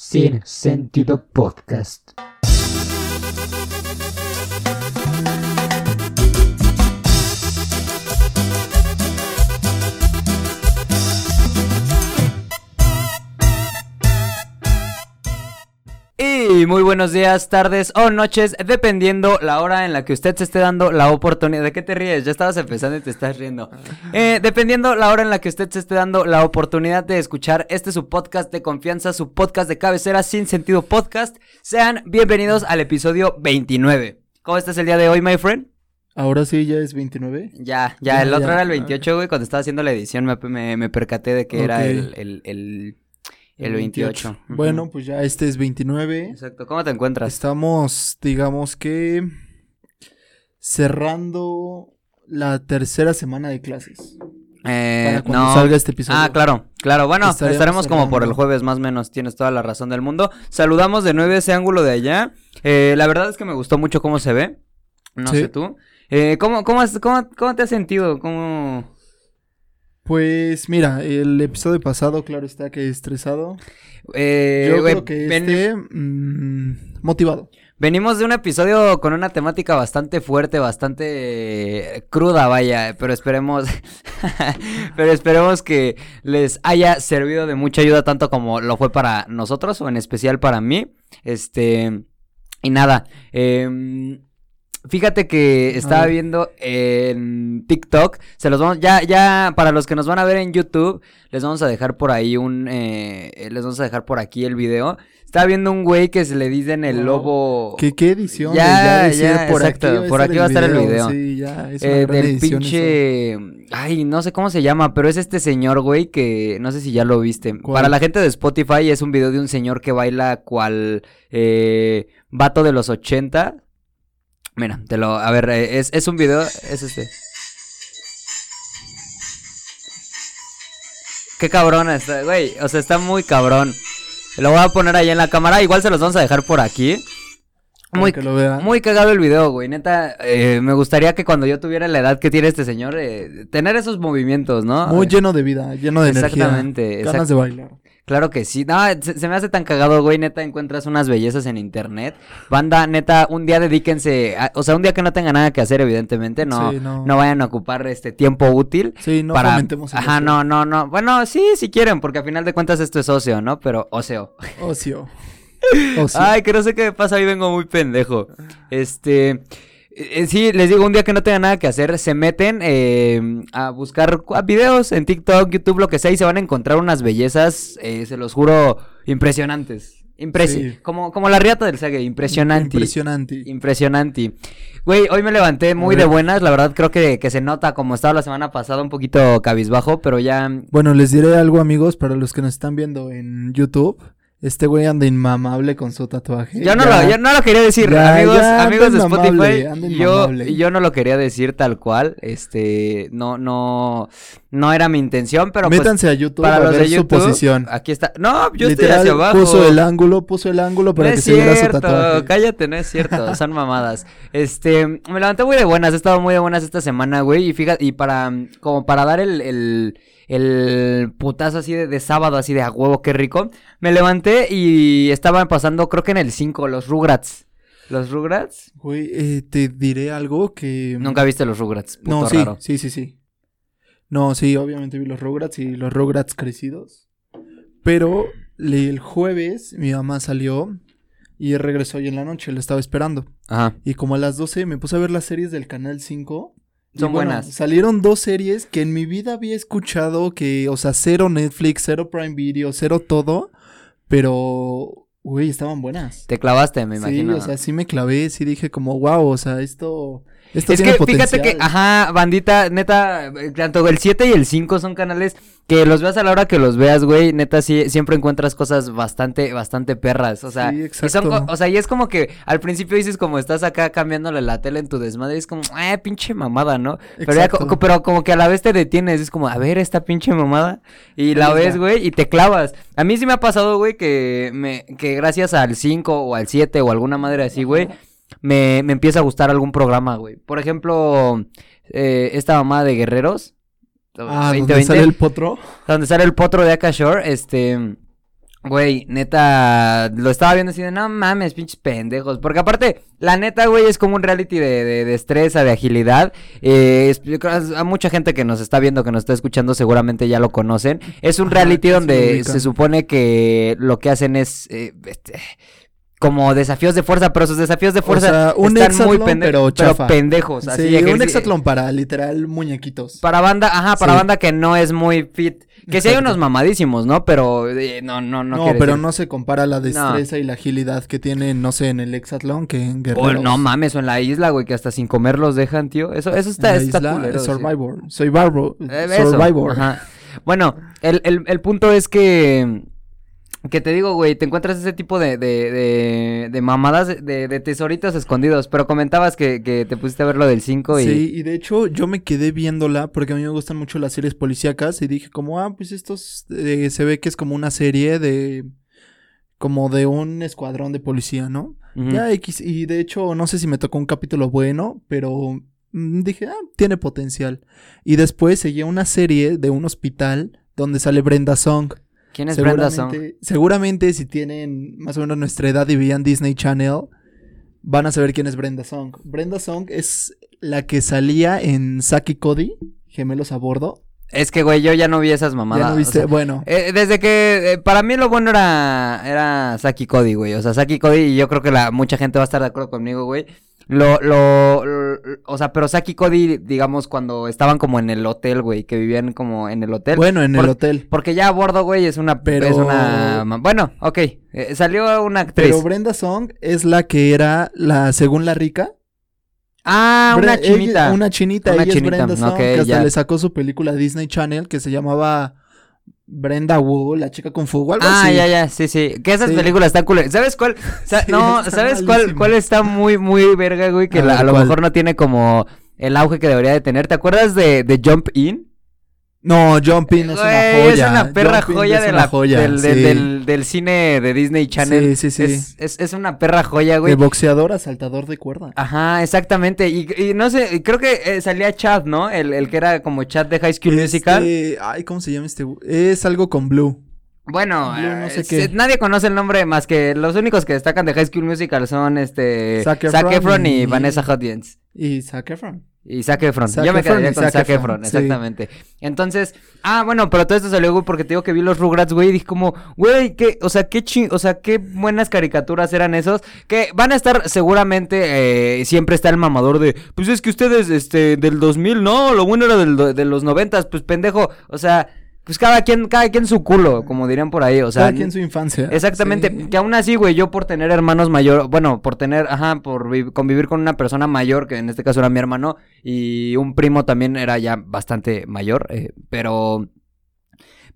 Sin Sentido Podcast. Y muy buenos días, tardes o noches, dependiendo la hora en la que usted se esté dando la oportunidad. ¿De qué te ríes? Ya estabas empezando y te estás riendo. Eh, dependiendo la hora en la que usted se esté dando la oportunidad de escuchar este su podcast de confianza, su podcast de cabecera sin sentido podcast, sean bienvenidos al episodio 29. ¿Cómo estás el día de hoy, my friend? Ahora sí ya es 29. Ya, ya, Ya, el otro ya. era el 28, güey. Cuando estaba haciendo la edición me, me- me percaté de que era Ok. el, el, el, el 28. Ujú. Bueno, pues ya este es 29. Exacto. ¿Cómo te encuentras? Estamos, digamos que, cerrando la tercera semana de clases. Eh, para cuando no. salga este episodio. Ah, claro, claro. Bueno, estaremos como por el jueves más o menos. Tienes toda la razón del mundo. Saludamos de nuevo ese ángulo de allá. Eh, la verdad es que me gustó mucho cómo se ve. No Sí. sé tú. Eh, ¿cómo, cómo, has- cómo, ¿Cómo te has sentido? ¿Cómo...? Pues mira, el episodio pasado, claro está que estresado. Eh, Yo creo que este, mm, motivado. Venimos de un episodio con una temática bastante fuerte, bastante eh, cruda, vaya, pero esperemos, pero esperemos que les haya servido de mucha ayuda tanto como lo fue para nosotros o en especial para mí. Este, y nada, em, Fíjate que estaba viendo en TikTok, se los vamos, ya, ya, para los que nos van a ver en YouTube, les vamos a dejar por ahí un, eh, les vamos a dejar por aquí el video. Estaba viendo un güey que se le dicen el Wow. lobo. ¿Qué, qué edición? Ya, ya ya, por exacto, aquí por aquí va a estar el video. Sí, ya, es una Eh, gran del eso. pinche. Ay, no sé cómo se llama, pero es este señor, güey, que no sé si ya lo viste. ¿Cuál? Para la gente de Spotify es un video de un señor que baila cual eh, vato de los 80. Mira, te lo. A ver, eh, es, es un video. Es este. Qué cabrón está, güey. O sea, está muy cabrón. Lo voy a poner ahí en la cámara. Igual se los vamos a dejar por aquí. Muy, que lo muy cagado el video, güey. Neta, eh, me gustaría que cuando yo tuviera la edad que tiene este señor, eh, tener esos movimientos, ¿no? Muy lleno de vida, lleno de Exactamente, energía. exact- Ganas de bailar. Claro que sí. No, se, se me hace tan cagado, güey. Neta, encuentras unas bellezas en internet. Banda, neta, un día dedíquense. a- o sea, un día que no tengan nada que hacer, evidentemente. No, Sí, no. no vayan a ocupar este tiempo útil. Sí, no para... Ajá, no, no, no. Bueno, sí, si quieren, porque a final de cuentas esto es ocio, ¿no? Pero ocio. Ocio. Ocio. Ay, que no sé qué me pasa, hoy vengo muy pendejo. Este. Eh, sí, les digo, un día que no tengan nada que hacer, se meten eh, a buscar videos en TikTok, YouTube, lo que sea, y se van a encontrar unas bellezas, eh, se los juro, impresionantes. Impresi Sí. como, como la riata del Sage, impresionante. Impresionante. Impresionante. Güey, hoy me levanté muy de buenas, la verdad creo que, que se nota como estaba la semana pasada un poquito cabizbajo, pero ya... Bueno, les diré algo, amigos, para los que nos están viendo en YouTube. Este güey anda inmamable con su tatuaje. Yo no, Ya. lo, yo no lo quería decir, Ya, amigos, ya, amigos de Spotify. yo, yo no lo quería decir tal cual. Este, no, no, no era mi intención, pero Métanse a YouTube pues, para a los ver de su posición. aquí está. No, yo Literal, estoy hacia abajo. puso el ángulo, puso el ángulo para no que es se viera su tatuaje. cállate, no es cierto, son mamadas. Este, me levanté muy de buenas, he estado muy de buenas esta semana, güey, y fíjate, y para, como para dar el, el, el putazo así de, de sábado, así de a huevo, qué rico, me levanté y estaban pasando, creo que en el 5, los Rugrats. ¿Los Rugrats? Güey, eh, te diré algo que... Nunca viste los Rugrats, puto No, sí, raro. sí, sí, sí. No, sí, obviamente vi los Rugrats y los Rugrats crecidos. Pero el jueves mi mamá salió y regresó hoy en la noche, la estaba esperando. Ajá. Y como a las 12 me puse a ver las series del Canal 5. Son bueno, buenas. Salieron dos series que en mi vida había escuchado que, o sea, cero Netflix, cero Prime Video, cero todo. Pero, güey, estaban buenas. Te clavaste, me imagino. Sí, o sea, sí me clavé, sí dije como, wow, o sea, esto, esto es tiene que potencial. fíjate que, ajá, bandita, neta, eh, tanto el 7 y el 5 son canales que los veas a la hora que los veas, güey, neta, sí, siempre encuentras cosas bastante, bastante perras, o sea, Sí, y son o sea, y es como que al principio dices como estás acá cambiándole la tele en tu desmadre, y es como, eh, pinche mamada, ¿no? Pero, ya pero como que a la vez te detienes, es como, a ver, esta pinche mamada, y la ves, güey, y te clavas. A mí sí me ha pasado, güey, que me, que gracias al 5 o al 7 o alguna madre así, güey, me, me empieza a gustar algún programa, güey. Por ejemplo, eh, esta mamá de Guerreros. Ah, 2020, donde sale el potro. donde sale el potro de Akashore, este... Güey, neta, lo estaba viendo así de, no mames, pinches pendejos. Porque aparte, la neta, güey, es como un reality de, de, de destreza, de agilidad. Eh, es- a mucha gente que nos está viendo, que nos está escuchando, seguramente ya lo conocen. Es un reality donde se supone que lo que hacen es... eh, este, como desafíos de fuerza, pero sus desafíos de fuerza sea, un están muy pende- pero chafa. pendejos. Así, sí, un hexatlón para literal muñequitos. Para banda, ajá, para Sí. banda que no es muy fit. Que sí hay Exacto. unos mamadísimos, ¿no? Pero eh, no, no, no. No, pero decir- no se compara la destreza y la agilidad que tienen, no sé, en el hexatlón que en Oh, Guerreros. no mames, o en la isla, güey, que hasta sin comer los dejan, tío. Eso, eso En está, la está isla, culero, sí. Survivor. Survivor. Eh, eso, Survivor. ajá. Bueno, el, el, el punto es que. Que te digo, güey, te encuentras ese tipo de, de, de, de mamadas, de, de tesoritos escondidos. Pero comentabas que, que te pusiste a ver lo del 5 y. Sí, y de hecho yo me quedé viéndola porque a mí me gustan mucho las series policíacas y dije como, ah, pues estos eh, se ve que es como una serie de como de un escuadrón de policía, ¿no? Ya X, y de hecho no sé si me tocó un capítulo bueno, pero mm, dije, ah, tiene potencial. Y después seguía una serie de un hospital donde sale Brenda Song. ¿Quién es Brenda Song? Seguramente- si tienen más o menos nuestra edad y veían Disney Channel, van a saber quién es Brenda Song. Brenda Song es la que salía en Saki Cody, Gemelos a Bordo. Es que, güey, yo ya no vi esas mamadas. ya no o viste, sea, bueno. Eh, desde que eh, para mí lo bueno era era Saki Cody, güey. O sea, Saki Cody y yo creo que la mucha gente va a estar de acuerdo conmigo, güey. Lo, lo, lo- o sea, pero Saki Cody, digamos, cuando estaban como en el hotel, güey, que vivían como en el hotel. Bueno, en por- el hotel. Porque ya a bordo, güey, es una, Pero- es una, bueno, ok, eh, salió una actriz. Pero Brenda Song es la que era la, según la rica. ah, Bre- una ella- chinita. una chinita, Una ella chinita, es Brenda Song, ok, que hasta ya. le sacó su película a Disney Channel que se llamaba Brenda Wu, la chica con algo Ah, así. ya, ya, sí, sí. Que esas Sí. películas están culeras. ¿Sabes cuál? Sa- Sí, no, ¿sabes cuál, cuál está muy, muy verga, güey? Que A la- ver, a lo ¿cuál? mejor no tiene como el auge que debería de tener. ¿Te acuerdas de, de Jump In? No, Jumping es una joya. Es una perra Jumping joya de una la, joya, del, del, sí. del- del cine de Disney Channel. Sí, sí, sí. Es, es, es una perra joya, güey. De boxeador a saltador de cuerda. Ajá, exactamente. Y, y no sé, creo que eh, salía Chad, ¿no? El, el que era como Chad de High School Musical. Este, Ay, ¿cómo se llama este? Es algo con Blue. Bueno, Blue, no eh, sé qué. nadie conoce el nombre más que los únicos que destacan de High School Musical son este Zac Efron y, y- Vanessa Hudgens. Y Zac Efron. Y Zac Efron. Zac Yo me quedaría con Zac Zac Efron, Efron, sí. exactamente. Entonces, ah, bueno, pero todo esto salió, porque te digo que vi los Rugrats, güey, y dije como, güey, qué, o sea, qué ching, o sea, qué buenas caricaturas eran esos, que van a estar seguramente, eh, siempre está el mamador de, pues es que ustedes, este, del 2000, no, lo bueno era del, de los 90, pues pendejo, o sea, pues cada quien, cada quien su culo, como dirían por ahí, o sea. Cada quien su infancia. Exactamente, Sí. que aún así, güey, yo por tener hermanos mayor, bueno, por tener, ajá, por vi- convivir con una persona mayor, que en este caso era mi hermano, y un primo también era ya bastante mayor, eh, pero,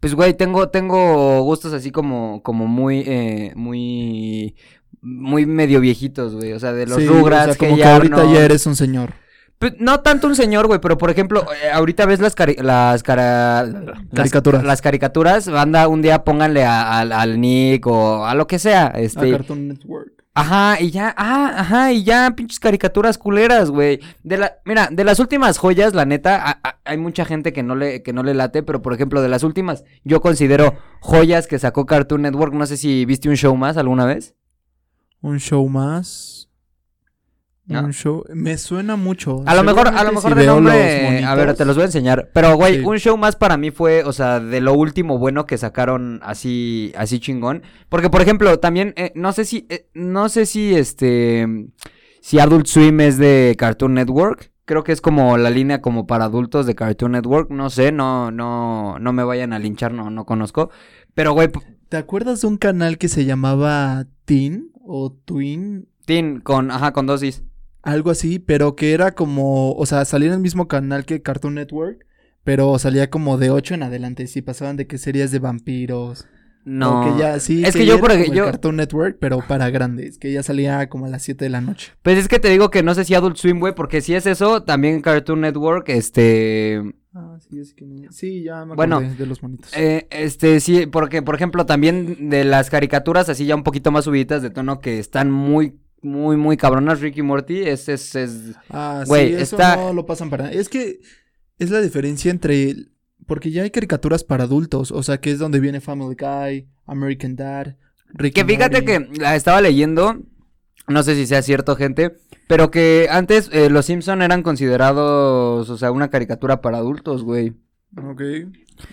pues, güey, tengo, tengo gustos así como, como muy, eh, muy, muy medio viejitos, güey, o sea, de los Sí, Rugrats, o sea, como que que ya ahorita no- ya eres un señor. Pues, no tanto un señor, güey, pero por ejemplo, eh, ahorita ves las cari- las cara- las- Caricaturas. Las, caricaturas, banda, un día pónganle a- al- al Nick o a lo que sea, A este. Cartoon Network. Ajá, y ya, ah, ajá, y ya, pinches caricaturas culeras, güey. De la, mira, de las últimas joyas, la neta, a- a- hay mucha gente que no le, que no le late, pero por ejemplo, de las últimas, yo considero joyas que sacó Cartoon Network. No sé si viste un show más alguna vez. Un show más. No. Un show. Me suena mucho. A lo mejor, a lo mejor si de nombre, a ver, te los voy a enseñar. Pero, güey, Sí. un show más para mí fue, o sea, de lo último bueno que sacaron así, así chingón. Porque, por ejemplo, también, eh, no sé si, eh, no sé si, este, si Adult Swim es de Cartoon Network. Creo que es como la línea como para adultos de Cartoon Network. No sé, no, no, no me vayan a linchar, no, no conozco. Pero, güey, ¿Te acuerdas de un canal que se llamaba Teen o Twin? Teen, con, ajá, con dosis. Algo así, pero que era como, o sea, salía en el mismo canal que Cartoon Network, pero salía como de 8 en adelante, sí, pasaban de que series de vampiros. No. O que ya, sí, Es que yo, por como ej- el yo- Cartoon Network, pero para grandes, que ya salía como a las 7 de la noche. Pues es que te digo que no sé si Adult Swim, güey, porque si es eso, también Cartoon Network, este... Ah, sí, es que no- Sí, ya me Bueno, de los monitos. Eh, este, sí, porque, por ejemplo, también de las caricaturas así ya un poquito más subiditas de tono que están muy, muy, muy cabronas, Ricky Morty, es, es, es... ah, güey, sí, eso está- no lo pasan para Es que es la diferencia entre porque ya hay caricaturas para adultos, o sea, que es donde viene Family Guy, American Dad, Rick Que fíjate Morty. que la estaba leyendo, no sé si sea cierto, gente, pero que antes eh, los Simpson eran considerados, o sea, una caricatura para adultos, güey. Ok.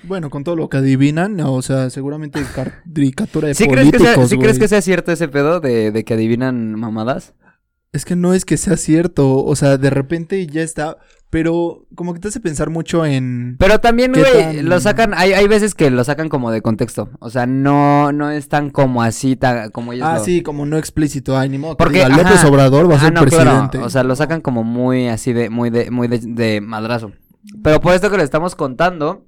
Bueno, con todo lo que adivinan, o sea, seguramente caricatura de ¿Sí, crees que, sea, ¿sí crees que sea cierto ese pedo de, de que adivinan mamadas? Es que no es que sea cierto, o sea, de repente ya está, pero como que te hace pensar mucho en... Pero también, ¿Qué güey, tan- lo sacan, hay, hay veces que lo sacan como de contexto. O sea, no, no es tan como así, tan, como ellos Ah, lo- sí, como no explícito, ay, ni modo. que Porque, diga, López ajá, Obrador va a ser no, claro, presidente. o sea, lo sacan como muy así de, muy de, muy de, de madrazo. Pero por esto que le estamos contando,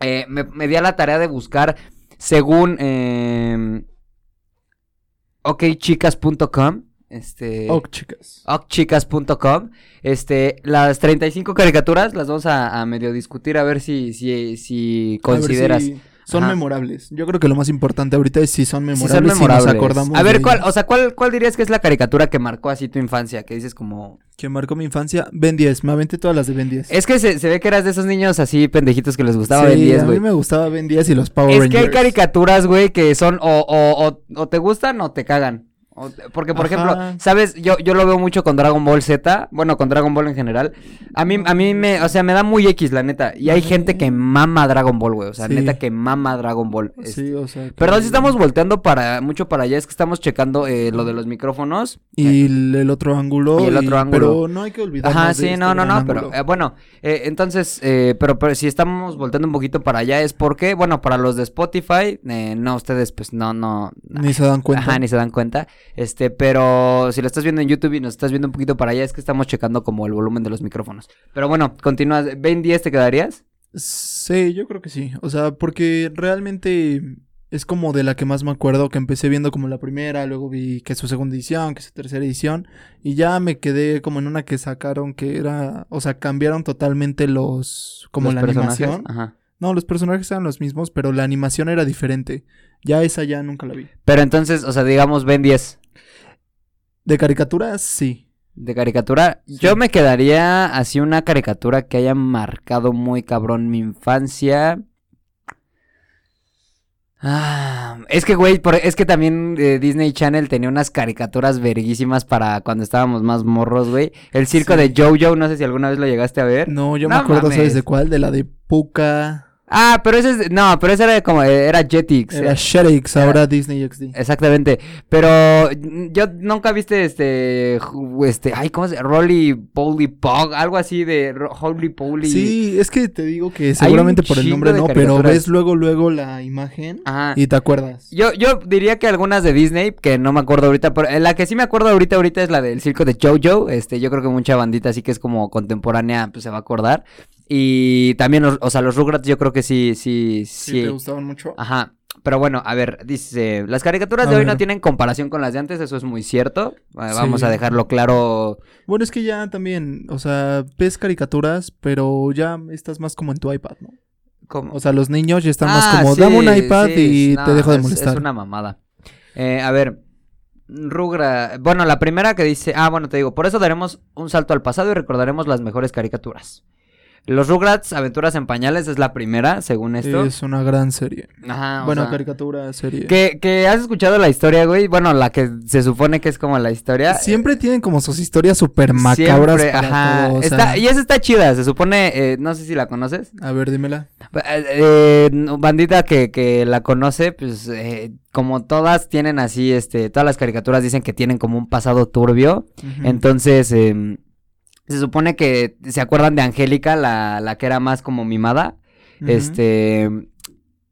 eh, me, me di a la tarea de buscar según eh, okchicas.com, este, Oh, chicas. okchicas.com, este, las 35 caricaturas las vamos a, a medio discutir a ver si, si, si A ver consideras. si son Ajá. memorables. Yo creo que lo más importante ahorita es si son Si memorables, son si memorables. nos acordamos a ver, de ¿cuál, o sea, ¿cuál, cuál dirías que es la caricatura que marcó así tu infancia? Que dices como, Que marcó mi infancia, Ben 10, me aventé todas las de Ben 10. Es que se, se ve que eras de esos niños así pendejitos que les gustaba sí, Ben 10, a mí me gustaba Ben 10 y los Power Es Rangers. que hay caricaturas, güey, que son o, o, o, o te gustan o te cagan. Porque, por Ajá. ejemplo, ¿sabes? Yo, yo lo veo mucho con Dragon Ball Z, bueno, con Dragon Ball en general. A mí, a mí me, o sea, me da muy X, la neta. Y hay gente que mama Dragon Ball, güey. O sea, Sí. neta que mama Dragon Ball. Este, Sí, o sea. que- Perdón si estamos volteando para, mucho para allá, es que estamos checando eh, lo de los micrófonos. Y el, el otro ángulo. Y el otro ángulo. Pero no hay que olvidarnos Ajá, de sí, este no, no, no, pero eh, bueno, eh, entonces, eh, pero, pero si estamos volteando un poquito para allá es porque, bueno, para los de Spotify, eh, no, ustedes pues no, no, Ni se dan cuenta. ajá, ni se dan cuenta, este, pero si lo estás viendo en YouTube y nos estás viendo un poquito para allá es que estamos checando como el volumen de los micrófonos. Pero bueno, continúas, ¿Ben 10 te quedarías? Sí, yo creo que sí. O sea, porque realmente es como de la que más me acuerdo, que empecé viendo como la primera, luego vi que su segunda edición, que su tercera edición, y ya me quedé como en una que sacaron que era, o sea, cambiaron totalmente los, como Los la personajes? animación. Ajá. No, los personajes eran los mismos, pero la animación era diferente. Ya esa ya nunca la vi. Pero entonces, o sea, digamos Ben 10 De caricaturas, sí. de caricatura, yo me quedaría así una caricatura que haya marcado muy cabrón mi infancia. Ah, es que, güey, por- es que también eh, Disney Channel tenía unas caricaturas verguísimas para cuando estábamos más morros, güey. El circo Sí. de Jojo, no sé si alguna vez lo llegaste a ver. No, yo No me acuerdo, mames. ¿sabes de cuál? De la de Puka. Ah, pero ese es, no, pero ese era como, eh, era Jetix. Era era- ahora Disney XD. Exactamente, pero mm, yo nunca viste este, este, ay, ¿cómo se Rolly Poly Pog, algo así de Holy Poly. Sí, es que te digo que seguramente por el nombre no, pero ves luego, luego la imagen Ajá. y te acuerdas. Yo, yo diría que algunas de Disney, que no me acuerdo ahorita, pero eh, la que sí me acuerdo ahorita, ahorita es la del circo de Jojo. Este, yo creo que mucha bandita así que es como contemporánea, pues se va a acordar. Y también, los- o sea, los Rugrats yo creo que sí, sí, Sí, sí. te gustaban mucho. Ajá. Pero bueno, a ver, dice, las caricaturas A de hoy ver. no tienen comparación con las de antes, eso es muy cierto. Eh, Vamos Sí. a dejarlo claro. Bueno, es que ya también, o sea, ves caricaturas, pero ya estás más como en tu iPad, ¿no? como- O sea, los niños ya están Ah, más como, sí, dame un iPad sí, y no, te dejo de es- molestar. Es una mamada. Eh, a ver, Rugra. Bueno, la primera que dice. Ah, bueno, te digo. Por eso daremos un salto al pasado y recordaremos las mejores caricaturas. Los Rugrats, Aventuras en Pañales, es la primera, según esto. Es una gran serie. Ajá, o bueno, sea, caricatura, serie. que, que has escuchado la historia, güey. Bueno, la que se supone que es como la historia. Siempre tienen como sus historias súper macabras Siempre, para ajá. todo, o Está- sea, y esa está chida, se supone. eh, no sé si la conoces. A ver, dímela. Eh, eh, bandita que, que la conoce, pues eh, como todas tienen así, este, todas las caricaturas dicen que tienen como un pasado turbio. Entonces, em, se supone que se acuerdan de Angélica, la, la que era más como mimada. Este,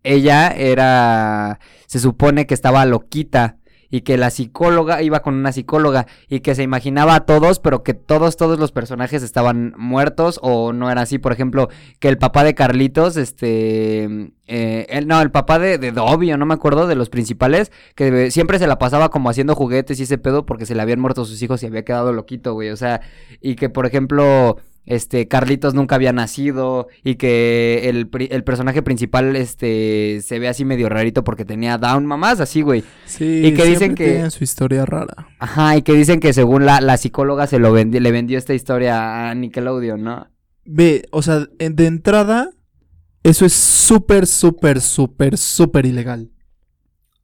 ella era, se supone que estaba loquita y que la psicóloga iba con una psicóloga y que se imaginaba a todos, pero que todos, todos los personajes estaban muertos o no era así. Por ejemplo, que el papá de Carlitos, este, eh, el- no, el papá de, de no me acuerdo, de los principales, que siempre se la pasaba como haciendo juguetes y ese pedo porque se le habían muerto sus hijos y había quedado loquito, güey. O sea, y que por ejemplo este Carlitos nunca había nacido y que el, el personaje principal este se ve así medio rarito porque tenía down mamás así güey Sí, y que dicen que- tienen su historia rara. ajá y que dicen que según la, la psicóloga se lo vendi- le vendió esta historia a Nickelodeon no Ve, o sea, de entrada, Eso es súper, súper, súper, súper ilegal.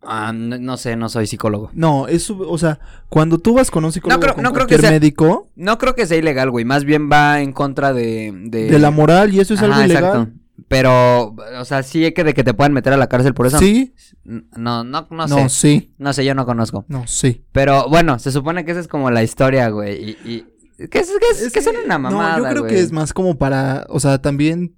Ah, no, no sé, no soy psicólogo. No, es, o sea, cuando tú vas con un psicólogo, creo- con no creo que sea- médico, No creo que sea ilegal, güey. Más bien va en contra de... De, de la moral, y eso es Ajá, algo ilegal. exacto. Pero, o sea, sí hay que de que te puedan meter a la cárcel por eso. Sí, No, no, no, no, sé. sí, No sé, yo no conozco. no, sí. Pero bueno, se supone que esa es como la historia, güey. Y, y que es, que es- que son una mamada, No, yo creo güey. que es más como para, o sea, también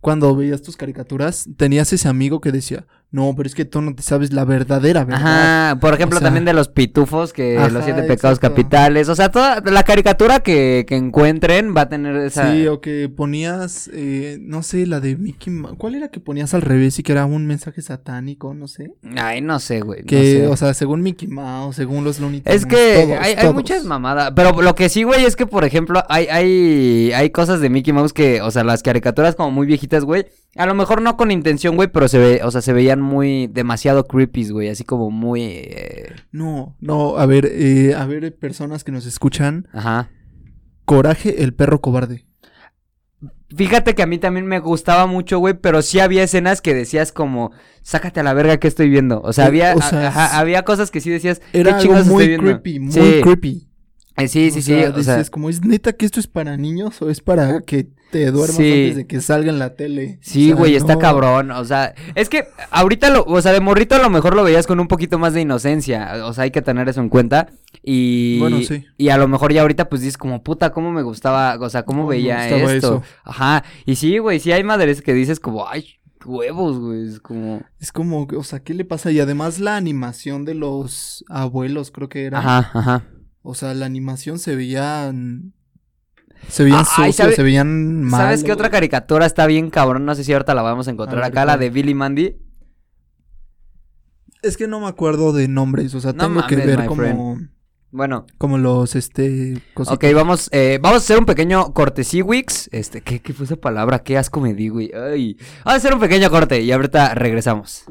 cuando veías tus caricaturas, tenías ese amigo que decía, no, pero es que tú no te sabes la verdadera verdad. Ajá, por ejemplo, O sea, también de los pitufos, que ajá, los siete pecados exacto. capitales. O sea, toda la caricatura que, que encuentren va a tener esa. Sí, o que ponías, eh, no sé, la de Mickey. ¿Cuál era que ponías al revés y que era un mensaje satánico? No sé. Ay, no sé, güey. no Que, sé. o sea, según Mickey Mouse, según los Looney. Es que todos, hay, hay todos. muchas mamadas. Pero lo que sí, güey, es que, por ejemplo, hay, hay, hay cosas de Mickey Mouse que, o sea, las caricaturas como muy viejitas, güey. A lo mejor no con intención, güey, pero se ve, o sea, se veían muy demasiado creepy, güey. Así como muy. eh, No, no, a ver, eh, a ver, personas que nos escuchan. Ajá. Coraje, el perro cobarde. Fíjate que a mí también me gustaba mucho, güey, pero sí había escenas que decías como, sácate a la verga que estoy viendo. O sea, Eh, había, o sea, ajá, s- había cosas que sí decías, Era ¿qué algo muy estoy creepy, muy sí, creepy. eh, sí, sí, O sí, sea, o sea, dices, como es neta que esto es para niños o es para que te duermas Sí. antes de que salga en la tele. sí, O sea, güey, está cabrón, o sea, es que ahorita lo, o sea, de morrito a lo mejor lo veías con un poquito más de inocencia, o sea, hay que tener eso en cuenta, y, Bueno, sí. y a lo mejor ya ahorita pues dices como, puta, cómo me gustaba, o sea, cómo veía esto, eso. ajá, y sí, güey, sí hay madres que dices como, ay, huevos, güey, es como, Es como, o sea, ¿qué le pasa? Y además la animación de los abuelos, creo que era. ajá, ajá. O sea, la animación se veían. Se veían Ah, sucios, ¿sabe- se veían mal. ¿Sabes qué otra caricatura está bien cabrón? No sé si ahorita la vamos a encontrar A ver, acá, la de Billy Mandy. Es que no me acuerdo de nombres, o sea, No tengo que ver como, Bueno, como los, este, cositas. ok, vamos, eh, vamos a hacer un pequeño corte Wix. Este, ¿qué, ¿qué fue esa palabra? Qué asco me di, güey. Ay. Vamos a hacer un pequeño corte y ahorita regresamos.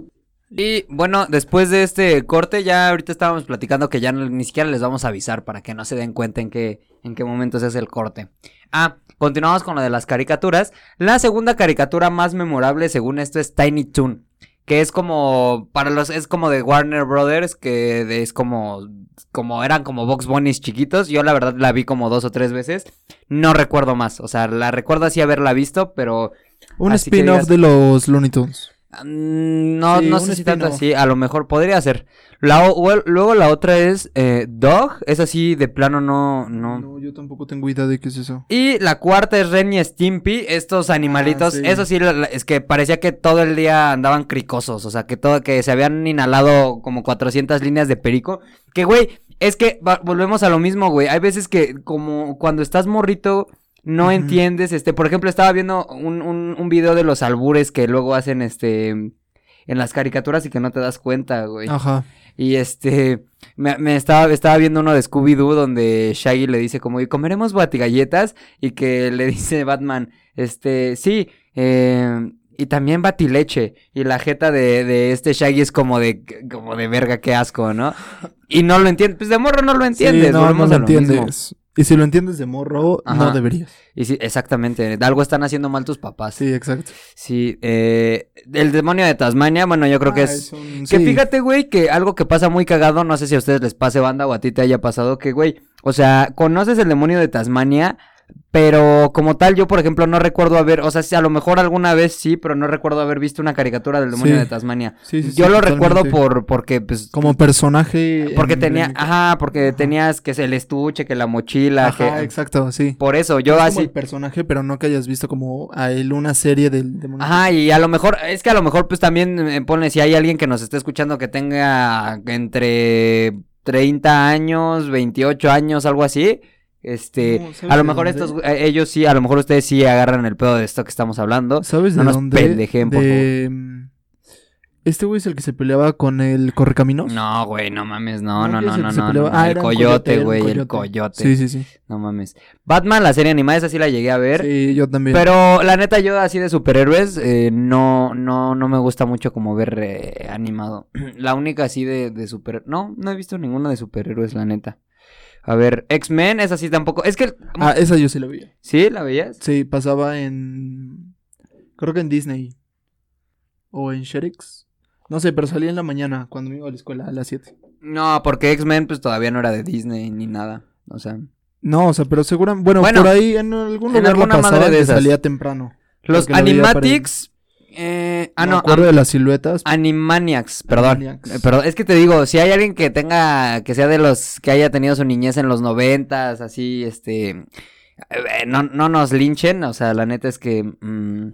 Y bueno, después de este corte, ya ahorita estábamos platicando que ya no- ni siquiera les vamos a avisar para que no se den cuenta en qué, en qué momento se hace el corte. Ah, continuamos con lo de las caricaturas. La segunda caricatura más memorable, según esto, es Tiny Toon. Que es como, para los, es como de Warner Brothers, que es como, como eran como Box Bunnies chiquitos. Yo la verdad la vi como dos o tres veces. No recuerdo más, o sea, la recuerdo así haberla visto, pero Un spin-off de los Looney Tunes. Mm, No, Sí, no sé si tanto así, a lo mejor podría ser. La, o- luego la otra es eh, Dog, es así de plano no, no. No, yo tampoco tengo idea de qué es eso. Y la cuarta es Ren y Stimpy, estos animalitos, Ah, sí. eso sí, es que parecía que todo el día andaban cricosos, o sea, que todo, que se habían inhalado como 400 líneas de perico. Que, güey, es que volvemos a lo mismo, güey, hay veces que como cuando estás morrito... No entiendes, este, por ejemplo, estaba viendo un, un, un video de los albures que luego hacen, este, en las caricaturas y que no te das cuenta, güey. Ajá. Y este, me, me estaba, estaba viendo uno de Scooby-Doo donde Shaggy le dice como, ¿y comeremos batigalletas? Y que le dice Batman, este, sí, eh, y también batileche. Y la jeta de, de este Shaggy es como de, como de verga, qué asco, ¿no? Y no lo entiendes, pues de morro no lo entiendes, Sí, no, no lo lo entiendes. Y si lo entiendes de morro, Ajá. no deberías. Y sí, exactamente, algo están haciendo mal tus papás. Sí, Sí, exacto. eh, el demonio de Tasmania, bueno, yo creo que Ah, es... un- Que sí. fíjate, güey, que algo que pasa muy cagado, no sé si a ustedes les pase banda o a ti te haya pasado, que, güey, o sea, conoces el demonio de Tasmania, pero como tal, yo, por ejemplo, no recuerdo haber, o sea, a lo mejor alguna vez sí, pero no recuerdo haber visto una caricatura del demonio Sí. de Tasmania. Sí, sí, yo lo recuerdo por, porque, pues... Como personaje. Porque en- tenía, en- ajá, porque tenías que el estuche, que la mochila, Ajá, que... exacto, sí. Por eso, yo Es como así... el personaje, pero no que hayas visto como a él una serie del demonio. Ajá, y a lo mejor, es que a lo mejor pues también eh, pone, si hay alguien que nos esté escuchando que tenga entre 30 años, 28 años, algo así, este, No, ¿sabes a lo mejor estos, eh, ellos sí, a lo mejor ustedes sí agarran el pedo de esto que estamos hablando. ¿Sabes no de nos dónde? pendejen, por de... mm, Este güey es el que se peleaba con el correcaminos. No, güey, no mames, no, no, ¿quién no, no, no, no, Ah, el coyote, güey, el coyote, Sí, sí, sí. no mames. Batman, la serie animada, esa sí la llegué a ver. Sí, yo también. Pero la neta, yo así de superhéroes, eh, no, no, no me gusta mucho como ver eh, animado. La única así de, de super... No, no he visto ninguna de superhéroes, la neta. A ver, X-Men, esa sí tampoco. Es que... Ah, esa yo sí la veía. ¿Sí? ¿La veías? Sí, pasaba en... Creo que en Disney. o en Sherix. No sé, pero salía en la mañana cuando me iba a la escuela a las 7. No, porque X-Men pues todavía no era de Disney ni nada. O sea, No, o sea, pero seguramente, bueno, Bueno, por ahí en algún en lugar lo madre pasaban de esas. salía temprano. los Animatics... Eh, ah, Me no, acuerdo Am- de las siluetas. Animaniacs, perdón. Animaniacs. Eh, Perdón, es que te digo, si hay alguien que tenga, que sea de los que haya tenido su niñez en los noventas, así, este, eh, no, no nos linchen, o sea, la neta es que mm,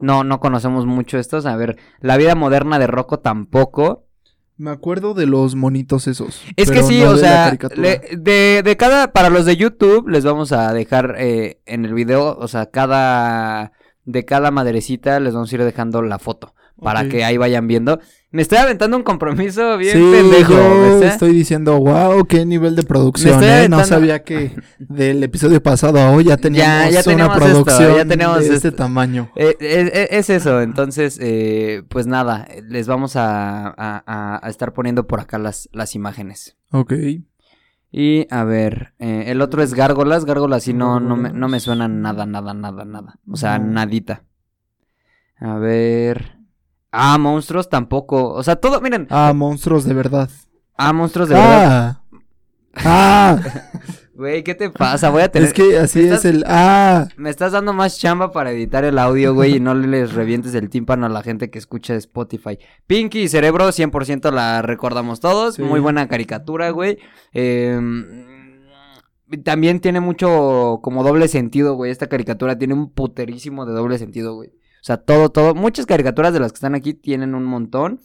no, no conocemos mucho estos. A ver, la vida moderna de Rocco tampoco. Me acuerdo de los monitos esos. Es que sí, no o de sea, le- de, de cada, para los de YouTube, les vamos a dejar eh, en el video, o sea, cada, de cada madrecita les vamos a ir dejando la foto, para que ahí vayan viendo. Me estoy aventando un compromiso bien sí, pendejo. yo estoy diciendo, wow, qué nivel de producción, ¿eh? No sabía que del episodio pasado a hoy ya teníamos ya una esto, producción ya teníamos de este tamaño. Eh, eh, eh, es eso, entonces, eh, pues nada, les vamos a- a estar poniendo por acá las, las imágenes. Ok. Y a ver, eh, el otro es Gárgolas. Gárgolas sí no, no, me, no me suena nada, nada, nada, nada. O sea, nadita. A ver. Ah, monstruos tampoco. O sea, todo, miren. Ah, monstruos de verdad. Ah, monstruos de verdad. Ah. Güey, ¿qué te pasa? Voy a tener. es que así estás- es el ah. Me estás dando más chamba para editar el audio, güey, y no les revientes el tímpano a la gente que escucha Spotify. Pinky y Cerebro, 100% la recordamos todos. Sí. Muy buena caricatura, güey. Eh, también tiene mucho como doble sentido, güey. Esta caricatura tiene un puterísimo de doble sentido, güey. O sea, todo, todo. Muchas caricaturas de las que están aquí tienen un montón.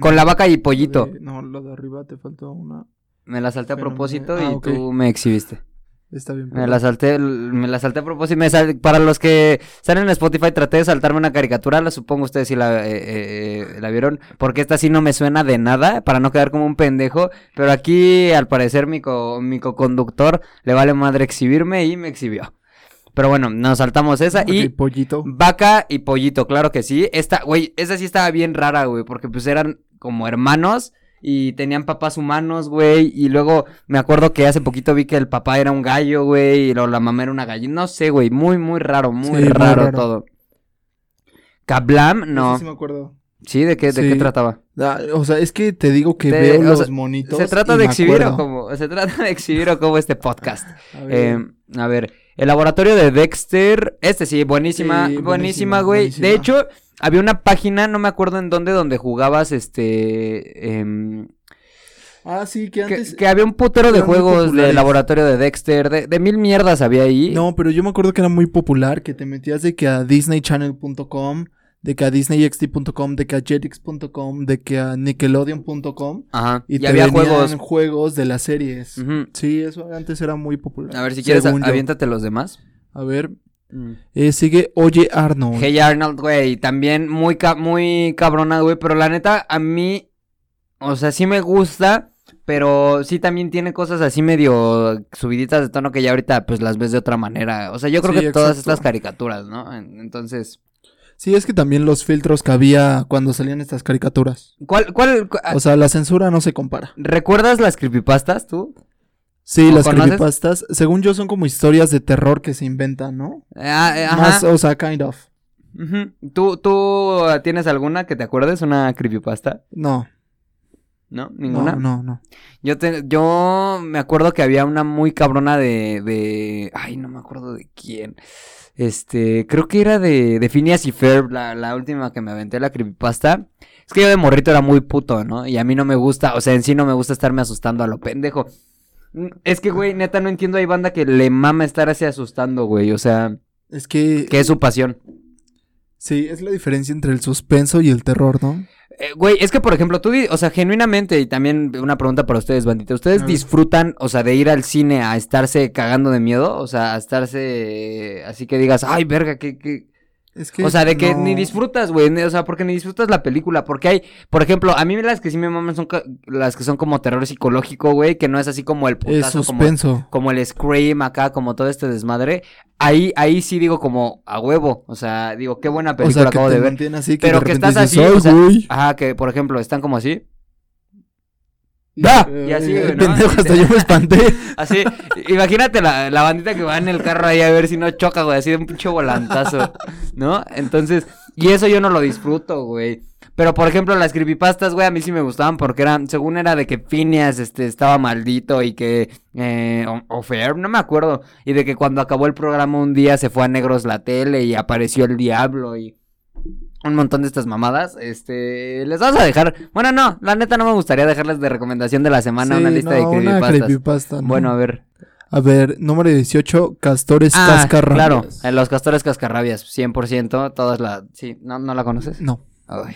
Con la vaca y pollito. De- no, lo de arriba te faltó una. Me la salté a Pero propósito me- ah, y ok. tú me exhibiste. Está bien. Me la salté, me la salté a propósito. Me sal- para los que están en Spotify, traté de saltarme una caricatura. La supongo ustedes sí la, eh, eh, la vieron. Porque esta sí no me suena de nada. Para no quedar como un pendejo. Pero aquí, al parecer, mi, co- mi co-conductor le vale madre exhibirme y me exhibió. Pero bueno, nos saltamos esa. Ok, Y pollito. Vaca y pollito, claro que sí. Esta, güey, esa sí estaba bien rara, güey, porque pues eran como hermanos y tenían papás humanos, güey. Y luego me acuerdo que hace poquito vi que el papá era un gallo, güey, y luego la mamá era una gallina. No sé, güey, muy, muy raro, muy, Sí, muy raro, todo. Kablam, no. Ese sí me acuerdo. Sí, ¿de qué, de qué trataba? Ah, o sea, es que te digo que Te- veo los sea, monitos. ¿Se trata y de exhibir o como? Se trata de exhibir o como este podcast. A ver, Eh, a ver, el laboratorio de Dexter. Este sí, buenísima, Sí, buenísima, güey. De hecho, había una página, no me acuerdo en dónde, donde jugabas este. em, Ah, sí, que antes. que había un putero de juegos de laboratorio de Dexter. De, de mil mierdas había ahí. No, pero yo me acuerdo que era muy popular, que te metías de que a disneychannel.com, de que a disneyxt.com, de que a jetix.com, de que a nickelodeon.com. Ajá. Y, Y, te había juegos. juegos de las series. Sí, eso antes era muy popular. A ver, si quieres, a- aviéntate los demás. A ver, eh, sigue Oye Arnold. Hey Arnold, güey, también muy, ca- muy cabrona, güey, pero la neta, a mí, o sea, sí me gusta, pero sí también tiene cosas así medio subiditas de tono que ya ahorita, pues, las ves de otra manera. O sea, yo creo Sí, que todas exacto. estas caricaturas, ¿no? En- Entonces, Sí, es que también los filtros que había cuando salían estas caricaturas. ¿cuál, cuál, cu- O sea, la censura no se compara. ¿recuerdas las creepypastas tú? Sí, ¿O las conoces? creepypastas, según yo, son como historias de terror que se inventan, ¿no? Ah, eh, ajá. Más, o sea, kind of. ¿Tú, ¿Tú eh, tienes alguna que te acuerdes? ¿Una creepypasta? No, ¿No? ¿Ninguna? no, no, no. Yo, te, yo me acuerdo que había una muy cabrona de, de... Ay, no me acuerdo de quién. Este, creo que era de, de Phineas y Ferb, la, la última que me aventé, la creepypasta. Es que yo de morrito era muy puto, ¿no? Y a mí no me gusta, o sea, en sí no me gusta estarme asustando a lo pendejo. Mm, Es que, güey, neta, no entiendo, hay banda que le mama estar así asustando, güey, o sea, Es que, que es su pasión. sí, es la diferencia entre el suspenso y el terror, ¿no? Eh, Güey, es que por ejemplo, tú, o sea, genuinamente, y también una pregunta para ustedes, bandita, ¿ustedes disfrutan, o sea, de ir al cine a estarse cagando de miedo? O sea, a estarse, así que digas, ay, verga, que, que... Es que O sea, de que no- ni disfrutas, güey, o sea, porque ni disfrutas la película, porque hay, por ejemplo, a mí las que sí me maman son las que son como terror psicológico, güey, que no es así como el putazo, suspenso. como el Scream acá, como todo este desmadre. Ahí, ahí sí digo como a huevo, o sea, digo, qué buena O película sea, que acabo te de ver. mantiene así, que Pero de que estás así, "Ay, o sea, güey". Ajá, que por ejemplo, están como así. ¡Ah! Y así, güey, ¿no? pendejo, hasta yo me espanté. Así, imagínate la, la bandita que va en el carro ahí a ver si no choca, güey, así de un pinche volantazo, ¿no? Entonces, Y eso yo no lo disfruto, güey. Pero, por ejemplo, las creepypastas, güey, a mí sí me gustaban porque eran, según era de que Phineas, este, estaba maldito y que, eh, o, o Fair, no me acuerdo. Y de que cuando acabó el programa un día se fue a negros la tele y apareció el diablo y un montón de estas mamadas. Este, les vas a dejar, bueno, no, la neta no me gustaría dejarles de recomendación de la semana Sí, una lista no, de una creepypastas. creepypasta, ¿no? Bueno, a ver. A ver, número 18, Castores Ah, Cascarrabias. claro, eh, los castores cascarrabias, 100%, todas la, sí, ¿no, no la conoces? No. Ay,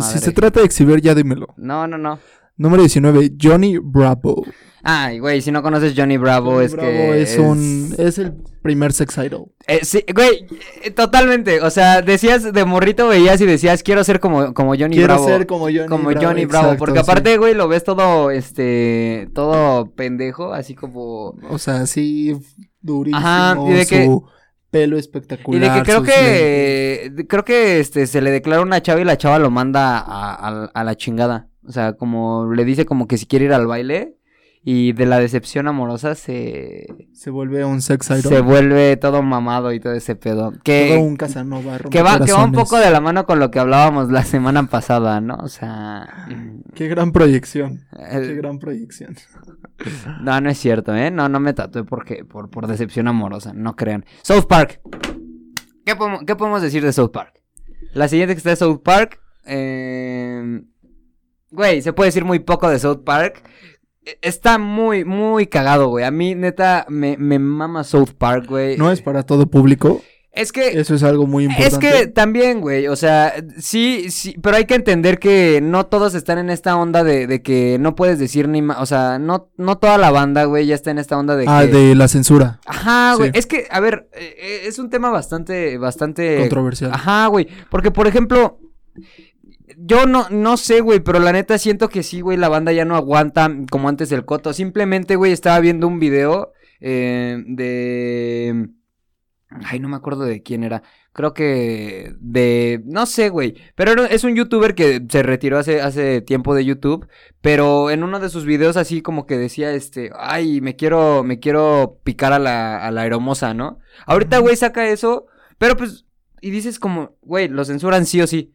si se trata de exhibir, ya dímelo. No, no, no. Número 19, Johnny Bravo. Ay, güey, si no conoces Johnny Bravo, Johnny es Bravo que. es, un... Es el primer sex idol. Eh, sí, güey, eh, totalmente. O sea, decías de morrito, veías y decías, quiero ser como, como Johnny Quiero Bravo. ser como Johnny como Bravo. Johnny Bravo. exacto, Porque sí. aparte, güey, lo ves todo, este, todo pendejo, así como. O sea, sí, durísimo. Ajá, y de que- su pelo Y espectacular. de que creo lentes. que, creo que, este, se le declara una chava y la chava lo manda a, a- a la chingada. O sea, como le dice como que si quiere ir al baile y de la decepción amorosa se, Se vuelve un sex idol. se vuelve todo mamado y todo ese pedo. Que, Todo un Casanova. Que va, que va un poco de la mano con lo que hablábamos la semana pasada, ¿no? O sea. Qué gran proyección. Qué gran proyección. no, no es cierto, ¿eh? No, no me tatué porque, por, por decepción amorosa, no crean. South Park. ¿Qué podemos, qué podemos decir de South Park? La siguiente que está de South Park. Eh... Güey, se puede decir muy poco de South Park. E- Está muy, muy cagado, güey. A mí, neta, me, me mama South Park, güey. No es para todo público. Es que. Eso es algo muy importante. Es que también, güey, o sea, sí, sí, pero hay que entender que no todos están en esta onda de, de que no puedes decir ni más, o sea, no, no toda la banda, güey, ya está en esta onda de Ah, que... de la censura. Ajá, güey, Sí. es que, a ver, eh, eh, es un tema bastante, bastante... Controversial. Ajá, güey, porque, por ejemplo, yo no, no sé, güey, pero la neta siento que sí, güey, la banda ya no aguanta como antes el coto. Simplemente, güey, estaba viendo un video eh, de... Ay, no me acuerdo de quién era. Creo que de... No sé, güey. Pero es un youtuber que se retiró hace, hace tiempo de YouTube. Pero en uno de sus videos así como que decía, este... Ay, me quiero, me quiero picar a la, a la hermosa, ¿no? Ahorita, güey, saca eso. Pero pues... Y dices como, güey, lo censuran sí o sí.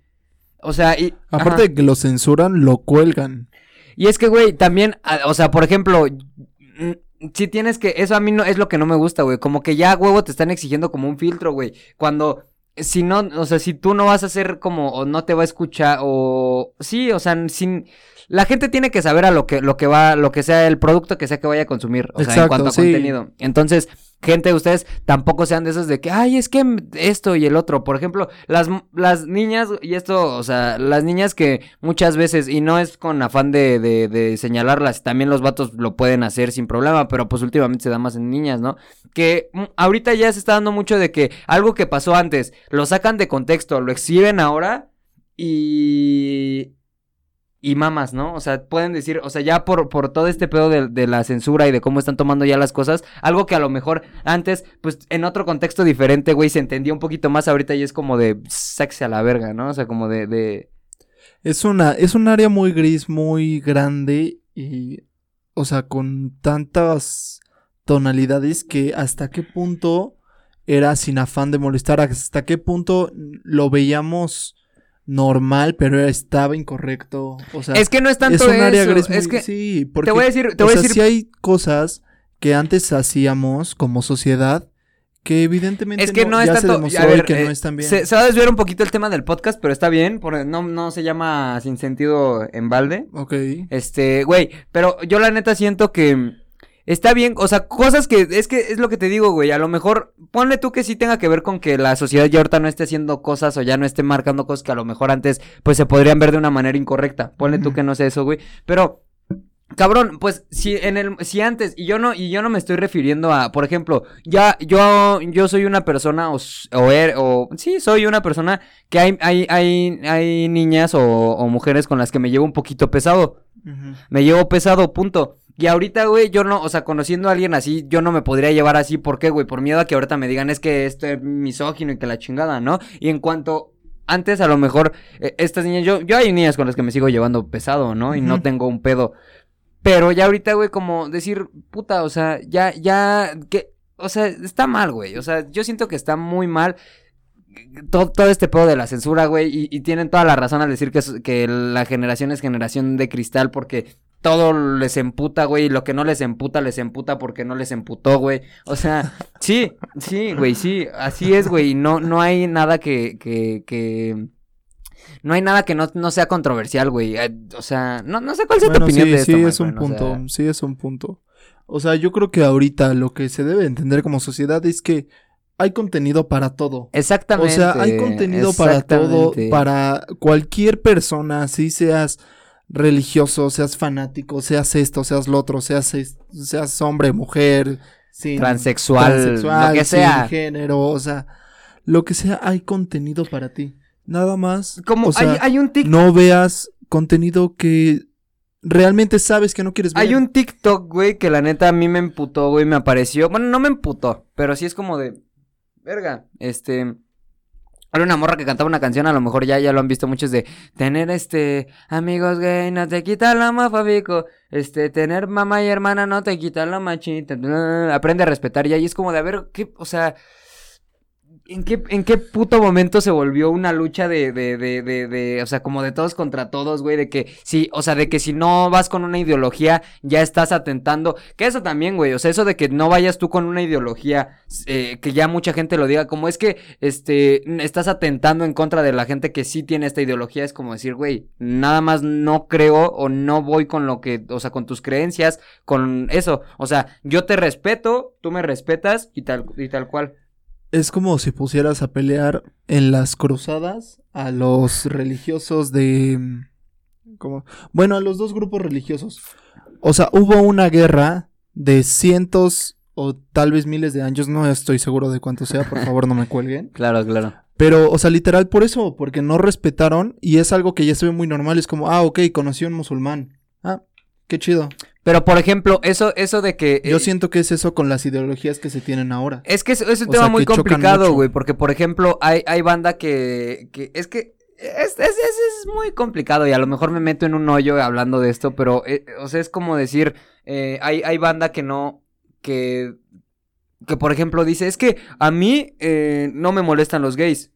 O sea, y... Aparte ajá. de que lo censuran, lo cuelgan. Y es que, güey, también, o sea, por ejemplo, mm, si tienes que, eso a mí no es lo que no me gusta, güey, como que ya huevo te están exigiendo como un filtro, güey, cuando, si no, o sea, si tú no vas a hacer como, o no te va a escuchar, o, sí, o sea, sin, la gente tiene que saber a lo que, lo que va, lo que sea el producto que sea que vaya a consumir, o sea, en cuanto a sí. contenido. Entonces, gente, ustedes tampoco sean de esos de que, ay, es que esto y el otro. Por ejemplo, las, las niñas, y esto, o sea, las niñas que muchas veces, y no es con afán de, de, de señalarlas, también los vatos lo pueden hacer sin problema, pero pues últimamente se da más en niñas, ¿no? Que mm, ahorita ya se está dando mucho de que algo que pasó antes, lo sacan de contexto, lo exhiben ahora y y mamas, ¿no? O sea, pueden decir, o sea, ya por, por todo este pedo de, la censura y de cómo están tomando ya las cosas, algo que a lo mejor antes, pues en otro contexto diferente, güey, se entendía un poquito más ahorita y es como de saxe a la verga, ¿no? O sea, como de, de... Es una, es un área muy gris, muy grande y, o sea, con tantas tonalidades que hasta qué punto era sin afán de molestar, hasta qué punto lo veíamos normal, pero estaba incorrecto. O sea, es que no es tanto es un área gris muy, es que sí, porque, te voy a decir, te o voy a sea, decir sí hay cosas que antes hacíamos como sociedad que evidentemente Es que no, es ya se tanto. a ver, que eh, no están bien. Se, se va a desviar un poquito el tema del podcast, pero está bien. Porque no, no se llama sin sentido en balde. Ok. Este, güey. Pero yo la neta siento que. Está bien, o sea, cosas que, es que es lo que te digo, güey, a lo mejor, ponle tú que sí tenga que ver con que la sociedad ya ahorita no esté haciendo cosas o ya no esté marcando cosas que a lo mejor antes, pues se podrían ver de una manera incorrecta, ponle tú que no sé eso, güey, pero, cabrón, pues, si en el, si antes, y yo no, y yo no me estoy refiriendo a, por ejemplo, ya, yo, yo soy una persona, o, o, er- o sí, soy una persona que hay, hay, hay, hay niñas o, o mujeres con las que me llevo un poquito pesado, me llevo pesado, punto. Y ahorita, güey, yo no, o sea, conociendo a alguien así, yo no me podría llevar así. ¿Por qué, güey? Por miedo a que ahorita me digan, es que esto es misógino y que la chingada, ¿no? Y en cuanto, antes a lo mejor, eh, estas niñas, yo, yo hay niñas con las que me sigo llevando pesado, ¿no? Y no tengo un pedo. Pero ya ahorita, güey, como decir, puta, o sea, ya, ya, que, o sea, está mal, güey. O sea, yo siento que está muy mal. todo, todo este pedo de la censura, güey, y, y tienen toda la razón al decir que, que la generación es generación de cristal porque todo les emputa, güey, y lo que no les emputa, les emputa porque no les emputó, güey. O sea, sí, sí, güey, sí, así es, güey, no, no hay nada que, que, que... No hay nada que no, no sea controversial, güey. eh, O sea, no, no sé cuál sea tu opinión sí, de esto, sí, es un o punto, sea, sí es un punto. O sea, yo creo que ahorita lo que se debe entender como sociedad es que hay contenido para todo. Exactamente. O sea, hay contenido para todo, para cualquier persona, así seas religioso, seas fanático, seas esto, seas lo otro, seas, seas hombre, mujer, sin, Transexual, transexual, lo que sin sea. género, o sea, lo que sea, hay contenido para ti. Nada más. Como o sea, hay, hay un TikTok. no veas contenido que realmente sabes que no quieres ver. Hay un TikTok, güey, que la neta a mí me emputó, güey, me apareció. Bueno, no me emputó, pero sí es como de. Verga, este. Era una morra que cantaba una canción, a lo mejor ya, ya lo han visto muchos de tener este amigos gay no te quita lo homofóbico, este, tener mamá y hermana no te quita lo machista, aprende a respetar ya, y es como de a ver, qué, o sea, ¿En qué, ¿En qué puto momento se volvió una lucha de, de, de, de, de, o sea, como de todos contra todos, güey, de que si, o sea, de que si no vas con una ideología, ya estás atentando, que eso también, güey, o sea, eso de que no vayas tú con una ideología, eh, que ya mucha gente lo diga, como es que, este, estás atentando en contra de la gente que sí tiene esta ideología, es como decir, güey, nada más no creo o no voy con lo que, o sea, con tus creencias, con eso, o sea, yo te respeto, tú me respetas y tal, y tal cual. Es como si pusieras a pelear en las cruzadas a los religiosos de... ¿cómo? Bueno, a los dos grupos religiosos. O sea, hubo una guerra de cientos o tal vez miles de años, no estoy seguro de cuánto sea, por favor no me cuelguen. Claro, claro. Pero, o sea, literal por eso, porque no respetaron y es algo que ya se ve muy normal, es como, ah, ok, conocí a un musulmán. Ah, qué chido. Pero, por ejemplo, eso, eso de que... Yo eh, siento que es eso con las ideologías que se tienen ahora. Es que es, es un O tema sea, muy complicado, güey, porque, por ejemplo, hay, hay banda que, que... Es que... Es, es, es, es muy complicado y a lo mejor me meto en un hoyo hablando de esto, pero, eh, o sea, es como decir, eh, hay, hay banda que no, que, que por ejemplo dice, es que a mí eh, no me molestan los gays,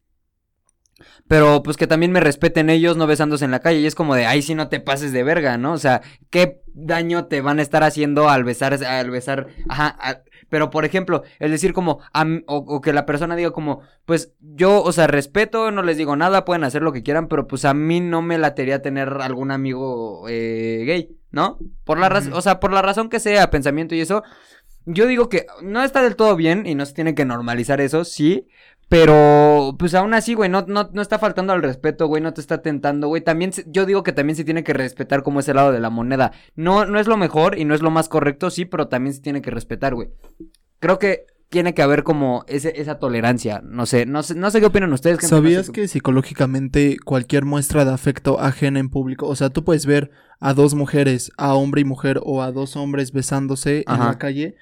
pero pues que también me respeten ellos no besándose en la calle y es como de, ahí sí no te pases de verga, ¿no? O sea, ¿qué daño te van a estar haciendo al besar, al besar, ajá, a- pero por ejemplo, el decir como, am- o, o que la persona diga como, pues yo, o sea, respeto, no les digo nada, pueden hacer lo que quieran, pero pues a mí no me latería tener algún amigo eh, gay, ¿no? Por la razón, o sea, por la razón que sea, pensamiento y eso, yo digo que no está del todo bien y no se tiene que normalizar eso, sí. Pero, pues aún así, güey, no, no, no está faltando al respeto, güey, no te está tentando, güey. También, se- yo digo que también se tiene que respetar como ese lado de la moneda. No, no es lo mejor y no es lo más correcto, sí, pero también se tiene que respetar, güey. Creo que tiene que haber como ese, esa tolerancia. No sé, no sé, no sé qué opinan ustedes. gente, no ¿Sabías que psicológicamente cualquier muestra de afecto ajena en público, o sea, tú puedes ver a dos mujeres, a hombre y mujer, o a dos hombres besándose en la calle,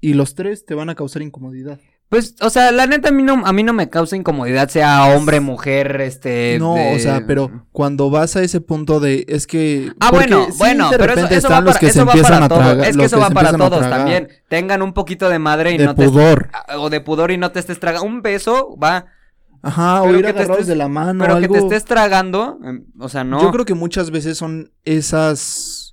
y los tres te van a causar incomodidad? Pues, o sea, la neta a mí no, a mí no me causa incomodidad, sea hombre, mujer, este. no, de- o sea, pero cuando vas a ese punto de, es que... Ah, bueno, sí, bueno, de pero eso, eso están va los para, que eso va empiezan para a todos. tragar, Es que eso que va para todos también. Tengan un poquito de madre y De no te pudor. o de pudor y no te estés tragando. Un beso va, Ajá, o Pero ir que te agarrados de la mano, pero que algo... te estés tragando, em, o sea, no. Yo creo que muchas veces son esas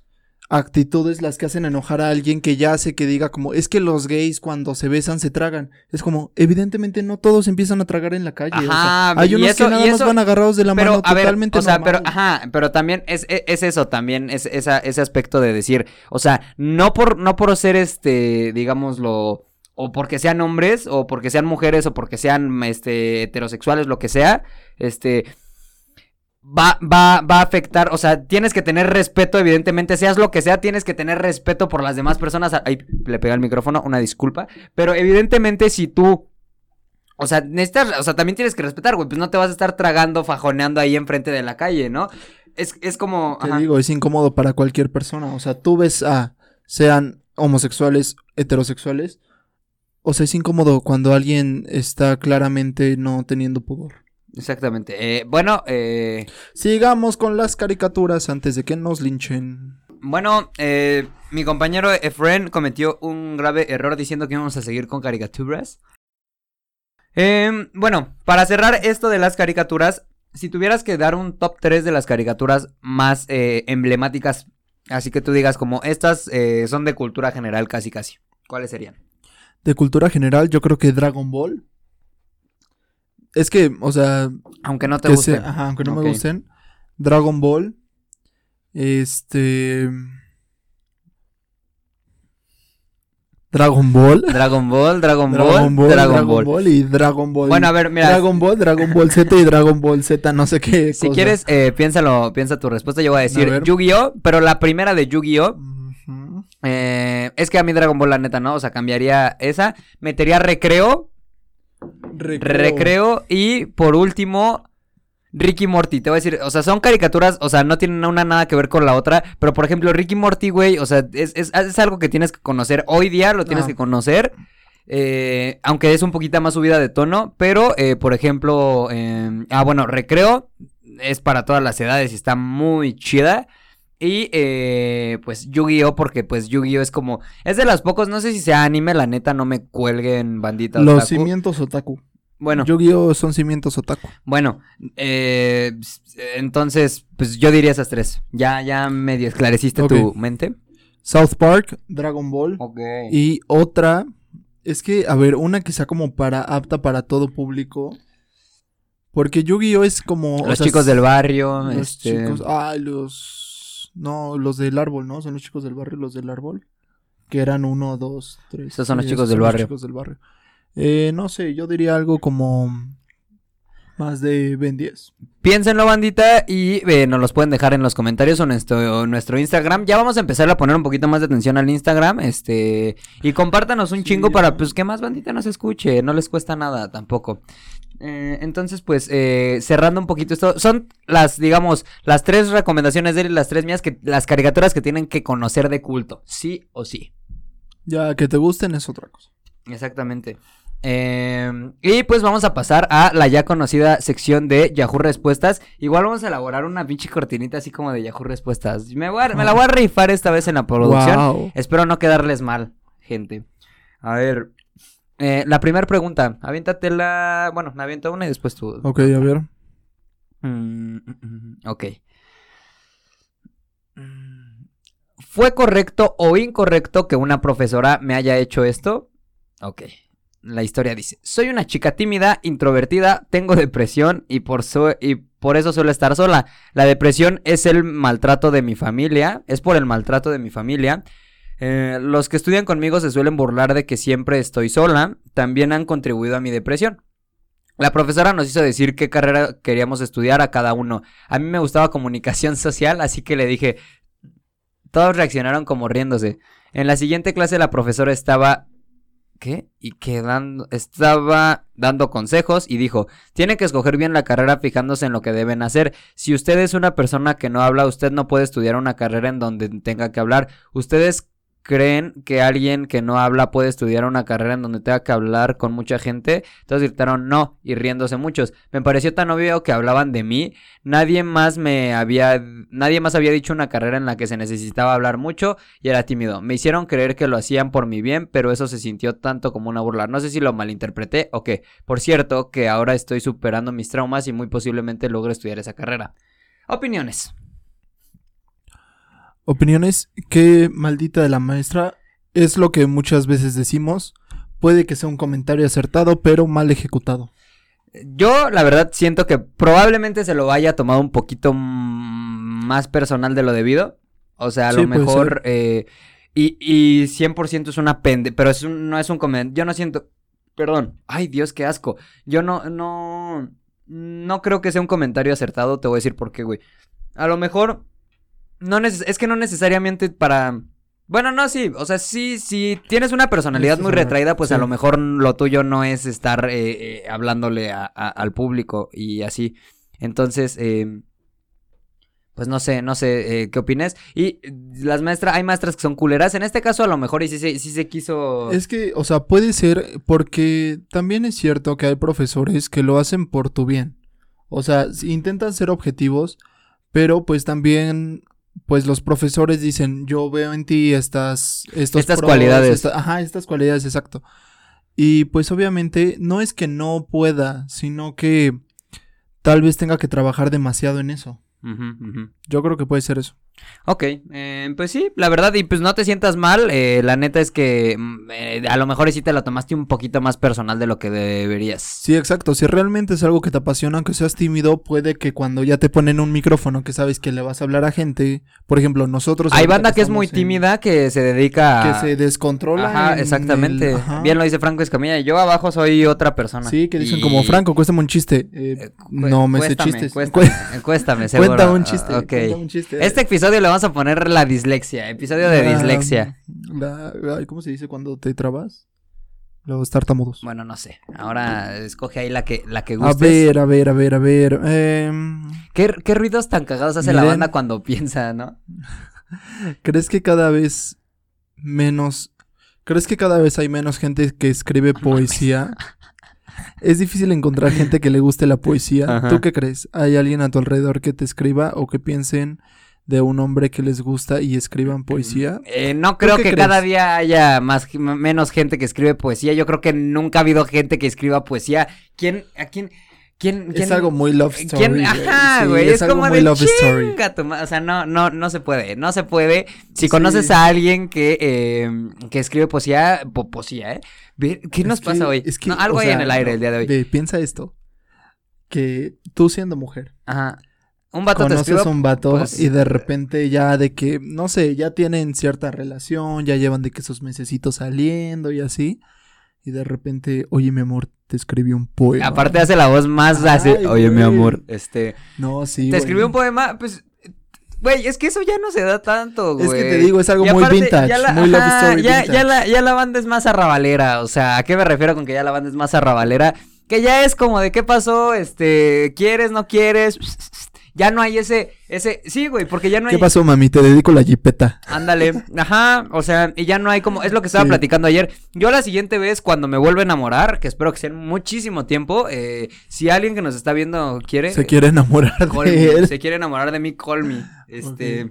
actitudes las que hacen enojar a alguien que ya hace que diga como, es que los gays cuando se besan se tragan. Es como, evidentemente no todos empiezan a tragar en la calle. o sea, Ajá, hay unos eso- que nada y más eso- van agarrados de la pero, mano a ver, totalmente o sea, normal. pero, ajá, pero también es, es, es eso, también es esa, ese aspecto de decir, o sea, no por, no por ser este, digámoslo, o porque sean hombres, o porque sean mujeres, o porque sean, este, heterosexuales, lo que sea, este, va, va, va a afectar, o sea, tienes que tener respeto, evidentemente, seas lo que sea, tienes que tener respeto por las demás personas. Ay, le pega el micrófono, una disculpa, pero evidentemente si tú o sea, necesitas, o sea, también tienes que respetar, güey. Pues no te vas a estar tragando, fajoneando ahí enfrente de la calle, ¿no? Es, es como. Te ajá. digo, es incómodo para cualquier persona. O sea, tú ves a, sean homosexuales, heterosexuales. O sea, es incómodo cuando alguien está claramente no teniendo pudor. Exactamente. Eh, bueno, eh, Sigamos con las caricaturas antes de que nos linchen. bueno, eh, mi compañero Efren cometió un grave error diciendo que íbamos a seguir con caricaturas. Em, bueno, para cerrar esto de las caricaturas, si tuvieras que dar un top 3 de las caricaturas más eh, emblemáticas, así que tú digas como estas eh, son de cultura general casi casi, ¿cuáles serían? De cultura general, yo creo que Dragon Ball. Es que, o sea, Aunque no te que guste. se- ajá, aunque no me gusten. Dragon Ball. Este. Dragon Ball. Dragon Ball, Dragon Ball, Dragon Ball, Dragon Ball. y Dragon Ball. Bueno, a ver, mira, Dragon Ball, Dragon Ball Z y Dragon Ball Z, no sé qué. si cosa. quieres, eh, piénsalo, piensa tu respuesta. Yo voy a decir. Yu-Gi-Oh, pero la primera de Yu-Gi-Oh. Eh, es que a mí Dragon Ball, la neta, ¿no? O sea, cambiaría esa. Metería recreo, recreo, y por último, Ricky Morty. Te voy a decir, o sea, son caricaturas, o sea, no tienen una nada que ver con la otra. Pero por ejemplo, Ricky Morty, güey, o sea, es, es- es algo que tienes que conocer. Hoy día lo tienes Ah. que conocer. eh, aunque es un poquito más subida de tono, pero eh, por ejemplo, eh, ah, bueno, Recreo es para todas las edades y está muy chida. Y eh, pues Yu-Gi-Oh! porque pues Yu-Gi-Oh! es como... Es de los pocos, no sé si sea anime, la neta no me cuelguen bandita. Los otaku. cimientos otaku. Bueno, Yu-Gi-Oh son cimientos otaku. bueno, eh, entonces, pues yo diría esas tres. Ya, ya medio esclareciste tu Ok. mente. South Park, Dragon Ball. Ok. Y otra, es que, a ver, una que sea como para, apta para todo público. Porque Yu-Gi-Oh es como... o Los sea, chicos del barrio, Los este... chicos, ah, los... No, los del árbol, ¿no? Son los chicos del barrio, los del árbol. Que eran uno, dos, tres. Esos son los chicos del barrio. chicos del barrio. Eh, no sé, yo diría algo como... Más de Ben 10. Piénsenlo, bandita, y eh, nos los pueden dejar en los comentarios o en nuestro, nuestro Instagram. Ya vamos a empezar a poner un poquito más de atención al Instagram, este, y compártanos un Sí, chingo para, pues, que más bandita nos escuche, no les cuesta nada tampoco. Eh, entonces, pues, eh, cerrando un poquito esto, son las, digamos, las tres recomendaciones de él y las tres mías, que las caricaturas que tienen que conocer de culto, sí o sí. Ya que te gusten es otra cosa. Exactamente. Eh, y pues vamos a pasar a la ya conocida sección de Yahoo Respuestas. Igual vamos a elaborar una pinche cortinita así como de Yahoo Respuestas. Me, voy a- me la voy a rifar esta vez en la producción. Wow. Espero no quedarles mal, gente. A ver. Eh, la primera pregunta. Aviéntatela. Bueno, me aviento una y después tú. Ok, a ver. Mm, ok. Mm, ¿Fue correcto o incorrecto que una profesora me haya hecho esto? Ok. La historia dice, soy una chica tímida, introvertida, tengo depresión y por, su- y por eso suelo estar sola. La depresión es el maltrato de mi familia, es por el maltrato de mi familia. Eh, los que estudian conmigo se suelen burlar de que siempre estoy sola, también han contribuido a mi depresión. La profesora nos hizo decir qué carrera queríamos estudiar a cada uno. A mí me gustaba comunicación social, así que le dije... Todos reaccionaron como riéndose. En la siguiente clase la profesora estaba... ¿Qué? Y que dando... estaba dando consejos y dijo, tiene que escoger bien la carrera fijándose en lo que deben hacer. Si usted es una persona que no habla, usted no puede estudiar una carrera en donde tenga que hablar. Ustedes creen que alguien que no habla puede estudiar una carrera en donde tenga que hablar con mucha gente. Entonces gritaron no y riéndose muchos. Me pareció tan obvio que hablaban de mí. Nadie más me había nadie más había dicho una carrera en la que se necesitaba hablar mucho y era tímido. Me hicieron creer que lo hacían por mi bien, pero eso se sintió tanto como una burla. No sé si lo malinterpreté o qué. Por cierto, que ahora estoy superando mis traumas y muy posiblemente logre estudiar esa carrera. Opiniones. Opiniones, qué maldita de la maestra. Es lo que muchas veces decimos. Puede que sea un comentario acertado, pero mal ejecutado. Yo, la verdad, siento que probablemente se lo haya tomado un poquito más personal de lo debido. O sea, a Sí, lo mejor. eh, y, y 100% es una pende. Pero es un- no es un comentario. Yo no siento. Perdón. Ay, Dios, qué asco. Yo no. No. No creo que sea un comentario acertado. Te voy a decir por qué, güey. A lo mejor. No es que no necesariamente para. Bueno, no, sí, o sea, sí, sí, tienes una personalidad muy retraída, pues a lo mejor lo tuyo no es estar eh, eh, hablándole a- a- al público y así. Entonces, eh, pues no sé, no sé eh, qué opines. Y las maestras, hay maestras que son culeras, en este caso a lo mejor y sí, se- sí se quiso... Es que, o sea, puede ser porque también es cierto que hay profesores que lo hacen por tu bien. O sea, si intentan ser objetivos, pero pues también, pues los profesores dicen, yo veo en ti estas, estos Estas pros, cualidades. esta- ajá, estas cualidades, exacto. Y pues obviamente no es que no pueda, sino que tal vez tenga que trabajar demasiado en eso. Ujú, ujú. Yo creo que puede ser eso. Ok, eh, pues sí, la verdad, y pues no te sientas mal, eh, la neta es que mm, eh, a lo mejor sí te lo tomaste un poquito más personal de lo que deberías. Sí, exacto. Si realmente es algo que te apasiona, aunque seas tímido, puede que cuando ya te ponen un micrófono que sabes que le vas a hablar a gente, por ejemplo, nosotros... Hay banda que es muy en- tímida que se dedica a... Que se descontrola. Ajá, en exactamente. el- ajá. Bien lo dice Franco Escamilla. Yo abajo soy otra persona. Sí, que dicen Y- como, Franco, cuéstame un chiste. Eh, no me sé chistes. Cuéstame, Cu- cuéstame, seguro. Cuenta un chiste. Ok. Cuenta un chiste. Este episodio le vamos a poner la dislexia. Episodio de La- dislexia. la- ¿Cómo se dice cuando te trabas? Los tartamudos. Bueno, no sé. Ahora escoge ahí la que, la que a gustes. ver, a ver, a ver, a ver. em, ¿Qué, qué ruidos tan cagados hace la banda cuando piensa, no? ¿Crees que cada vez menos... ¿Crees que cada vez hay menos gente que escribe poesía? Es difícil encontrar gente que le guste la poesía. Ajá. ¿Tú qué crees? ¿Hay alguien a tu alrededor que te escriba o que piensen de un hombre que les gusta y escriban poesía? Eh, no creo que crees? cada día haya más menos gente que escribe poesía. Yo creo que nunca ha habido gente que escriba poesía. ¿Quién, a quién, quién, quién- Es algo muy love story. ¿Quién? güey. Ajá, Sí, güey. es, como muy de love story. O sea, no, no, no se puede. No se puede. Si Sí. conoces a alguien que, eh, que escribe poesía, po- poesía, ¿eh? ¿Qué nos Es pasa que- hoy? es que, No, algo hay sea, en el aire el día de hoy. ve, piensa esto. Que tú siendo mujer, Ajá. Un vato te conoces escribe. a un vato pues, y de repente ya de que, no sé, ya tienen cierta relación, ya llevan de que sus mesecitos saliendo y así. Y de repente, oye, mi amor, te escribí un poema. Aparte hace la voz más así. Oye, mi amor, este. No, sí. te güey. escribió un poema, pues. Güey, es que eso ya no se da tanto, güey. Es que te digo, es algo Y muy aparte, vintage, ya la- muy love ajá, story ya, vintage. ya la, ya la banda es más arrabalera, o sea, ¿a qué me refiero con que ya la banda es más arrabalera? Que ya es como de qué pasó, este, ¿quieres, no quieres? Ya no hay ese, ese, sí, güey, porque ya no hay... ¿Qué pasó, mami? Te dedico la jipeta. Ándale, ajá, o sea, y ya no hay como, es lo que estaba Sí. platicando ayer. Yo la siguiente vez, cuando me vuelva a enamorar, que espero que sea en muchísimo tiempo, eh, si alguien que nos está viendo quiere, Se quiere enamorar de él. se quiere enamorar de mí, call me. Este.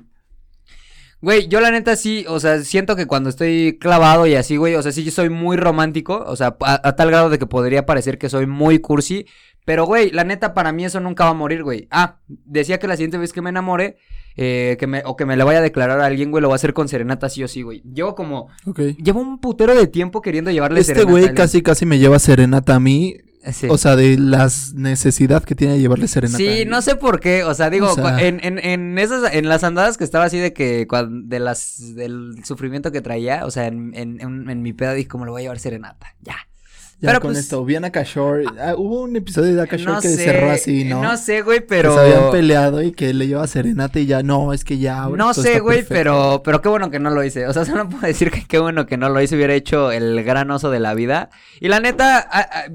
Güey, yo la neta sí, o sea, siento que cuando estoy clavado y así, güey, o sea, sí yo soy muy romántico, o sea, a, a tal grado de que podría parecer que soy muy cursi, pero güey, la neta para mí eso nunca va a morir, güey. Ah, decía que la siguiente vez que me enamore, eh, que me, o que me le vaya a declarar a alguien, güey, lo voy a hacer con serenata sí o sí, güey. Llevo como, Ok. llevo un putero de tiempo queriendo llevarle Este serenata a güey casi, casi me lleva serenata a mí. Sí. O sea, de las necesidad que tiene de llevarle serenata. Sí, no sé por qué, o sea, digo, O sea- cua- en, en, en esas, en las andadas que estaba así de que, de las, del sufrimiento que traía, o sea, en, en, en, mi pedo dije, como le voy a llevar serenata? Ya. Ya Pero, con pues, esto, vi a Nakashore. Ah, hubo un episodio de Nakashore No que sé, cerró así, ¿no? no sé, güey, Que pero... se habían peleado y que le lleva serenata y ya, no, es que ya. ahora No sé, güey, pero, pero qué bueno que no lo hice. O sea, solo puedo decir que qué bueno que no lo hice. Hubiera hecho el gran oso de la vida. Y la neta, a- a-